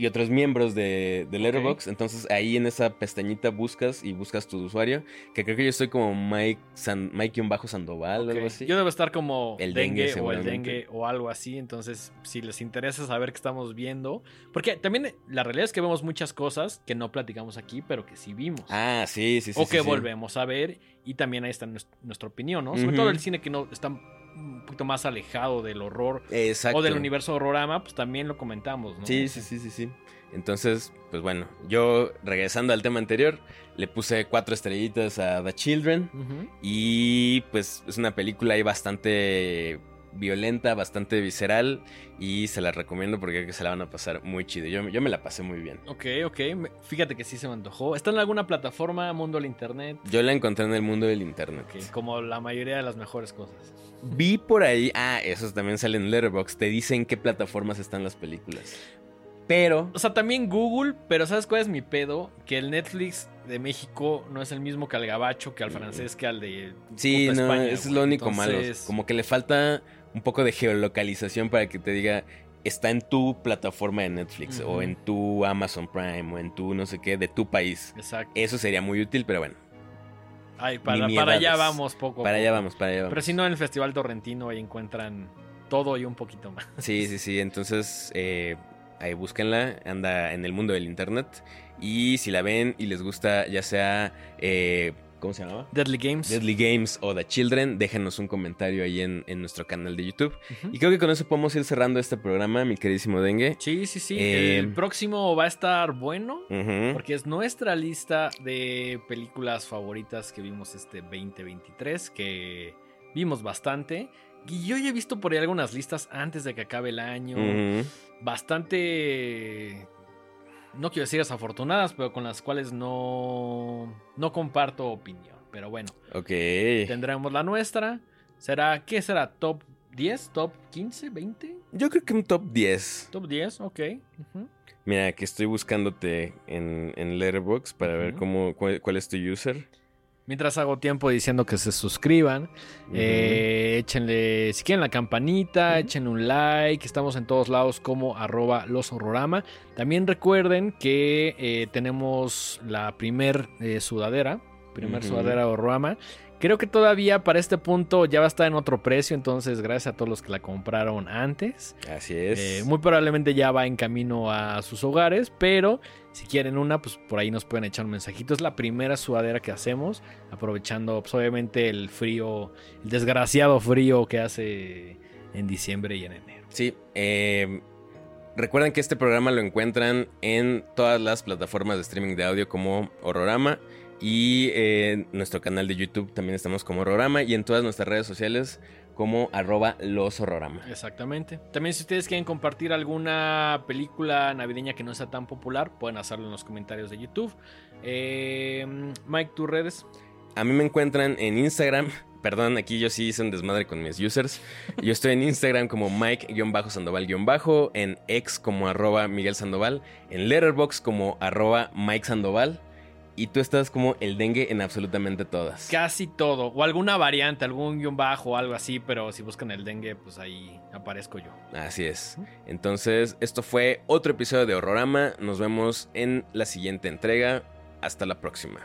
y otros miembros de, de Letterboxd. Entonces ahí en esa pestañita buscas y buscas tu usuario. Que creo que yo estoy como Mike, San, Mike Sandoval o algo así. Yo debo estar como El dengue, dengue, o el dengue o algo así. Entonces, si les interesa saber qué estamos viendo. Porque también la realidad es que vemos muchas cosas que no platicamos aquí, pero que sí vimos. Ah, sí, sí, sí. o sí, que sí. volvemos a ver. Y también ahí está nues- nuestra opinión, ¿no? Sobre todo el cine que no está un poquito más alejado del horror Exacto. o del universo horrorama, pues también lo comentamos, ¿no? Sí, sí, sí, sí, sí. Entonces, pues bueno, yo regresando al tema anterior, le puse cuatro estrellitas a The Children. Y pues es una película ahí bastante violenta, bastante visceral. Y se la recomiendo porque creo que se la van a pasar muy chido. Yo, yo me la pasé muy bien. Ok, ok. Fíjate que sí se me antojó. ¿Está en alguna plataforma, mundo del internet? Yo la encontré en el mundo del internet. Como la mayoría de las mejores cosas. Vi por ahí, ah, esos también salen en Letterboxd, te dicen qué plataformas están las películas. Pero O sea, también Google, pero ¿sabes cuál es mi pedo? Que el Netflix de México no es el mismo que al gabacho, que al francés, que al de Sí, no, España, eso es lo único malo. Como que le falta un poco de geolocalización para que te diga, está en tu plataforma de Netflix o en tu Amazon Prime o en tu no sé qué, de tu país. Exacto. Eso sería muy útil, pero bueno, Ay, para, allá vamos poco. para allá vamos, para allá vamos. Pero si no, en el Festival Torrentino ahí encuentran todo y un poquito más. Sí, sí, sí. Entonces, eh, ahí búsquenla. Anda en el mundo del internet. Y si la ven y les gusta, ya sea. eh, ¿Cómo se llamaba? Deadly Games. Deadly Games o The Children, déjenos un comentario ahí en, en nuestro canal de YouTube. Y creo que con eso podemos ir cerrando este programa, mi queridísimo Dengue. Sí, sí, sí. Eh, el próximo va a estar bueno. Porque es nuestra lista de películas favoritas que vimos este 2023, que vimos bastante. Y yo ya he visto por ahí algunas listas antes de que acabe el año. Bastante... No quiero decir desafortunadas, pero con las cuales no, no comparto opinión. Pero bueno, Ok. tendremos la nuestra. ¿Será qué será? ¿Top 10? ¿Top 15? ¿20? Yo creo que un top 10. ¿Top 10? Ok. Mira, que estoy buscándote en, en Letterboxd para ver cómo, cuál, cuál es tu user. Mientras hago tiempo diciendo que se suscriban. Eh, échenle, si quieren la campanita, Ujú. échenle un like. Estamos en todos lados como arroba los horrorama. También recuerden que eh, tenemos la primer eh, sudadera. Primer sudadera horrorama. Creo que todavía para este punto ya va a estar en otro precio. Entonces, gracias a todos los que la compraron antes. Así es. Eh, muy probablemente ya va en camino a sus hogares, pero si quieren una, pues por ahí nos pueden echar un mensajito. Es la primera sudadera que hacemos, aprovechando pues, obviamente el frío, el desgraciado frío que hace en diciembre y en enero. Sí, eh, recuerden que este programa lo encuentran en todas las plataformas de streaming de audio como Horrorama y en nuestro canal de YouTube también estamos como Horrorama y en todas nuestras redes sociales como arroba los Horrorama. Exactamente. También si ustedes quieren compartir alguna película navideña que no sea tan popular, pueden hacerlo en los comentarios de YouTube. Eh, Mike, tus redes. A mí me encuentran en Instagram. Perdón, aquí yo sí hice un desmadre con mis users. Yo estoy en Instagram como Mike-Sandoval- en X como arroba Miguel Sandoval, en Letterbox como arroba Mike Sandoval y tú estás como el dengue en absolutamente todas. Casi todo. O alguna variante, algún guion bajo o algo así, pero si buscan el dengue, pues ahí aparezco yo. Así es. Entonces, esto fue otro episodio de Horrorama. Nos vemos en la siguiente entrega. Hasta la próxima.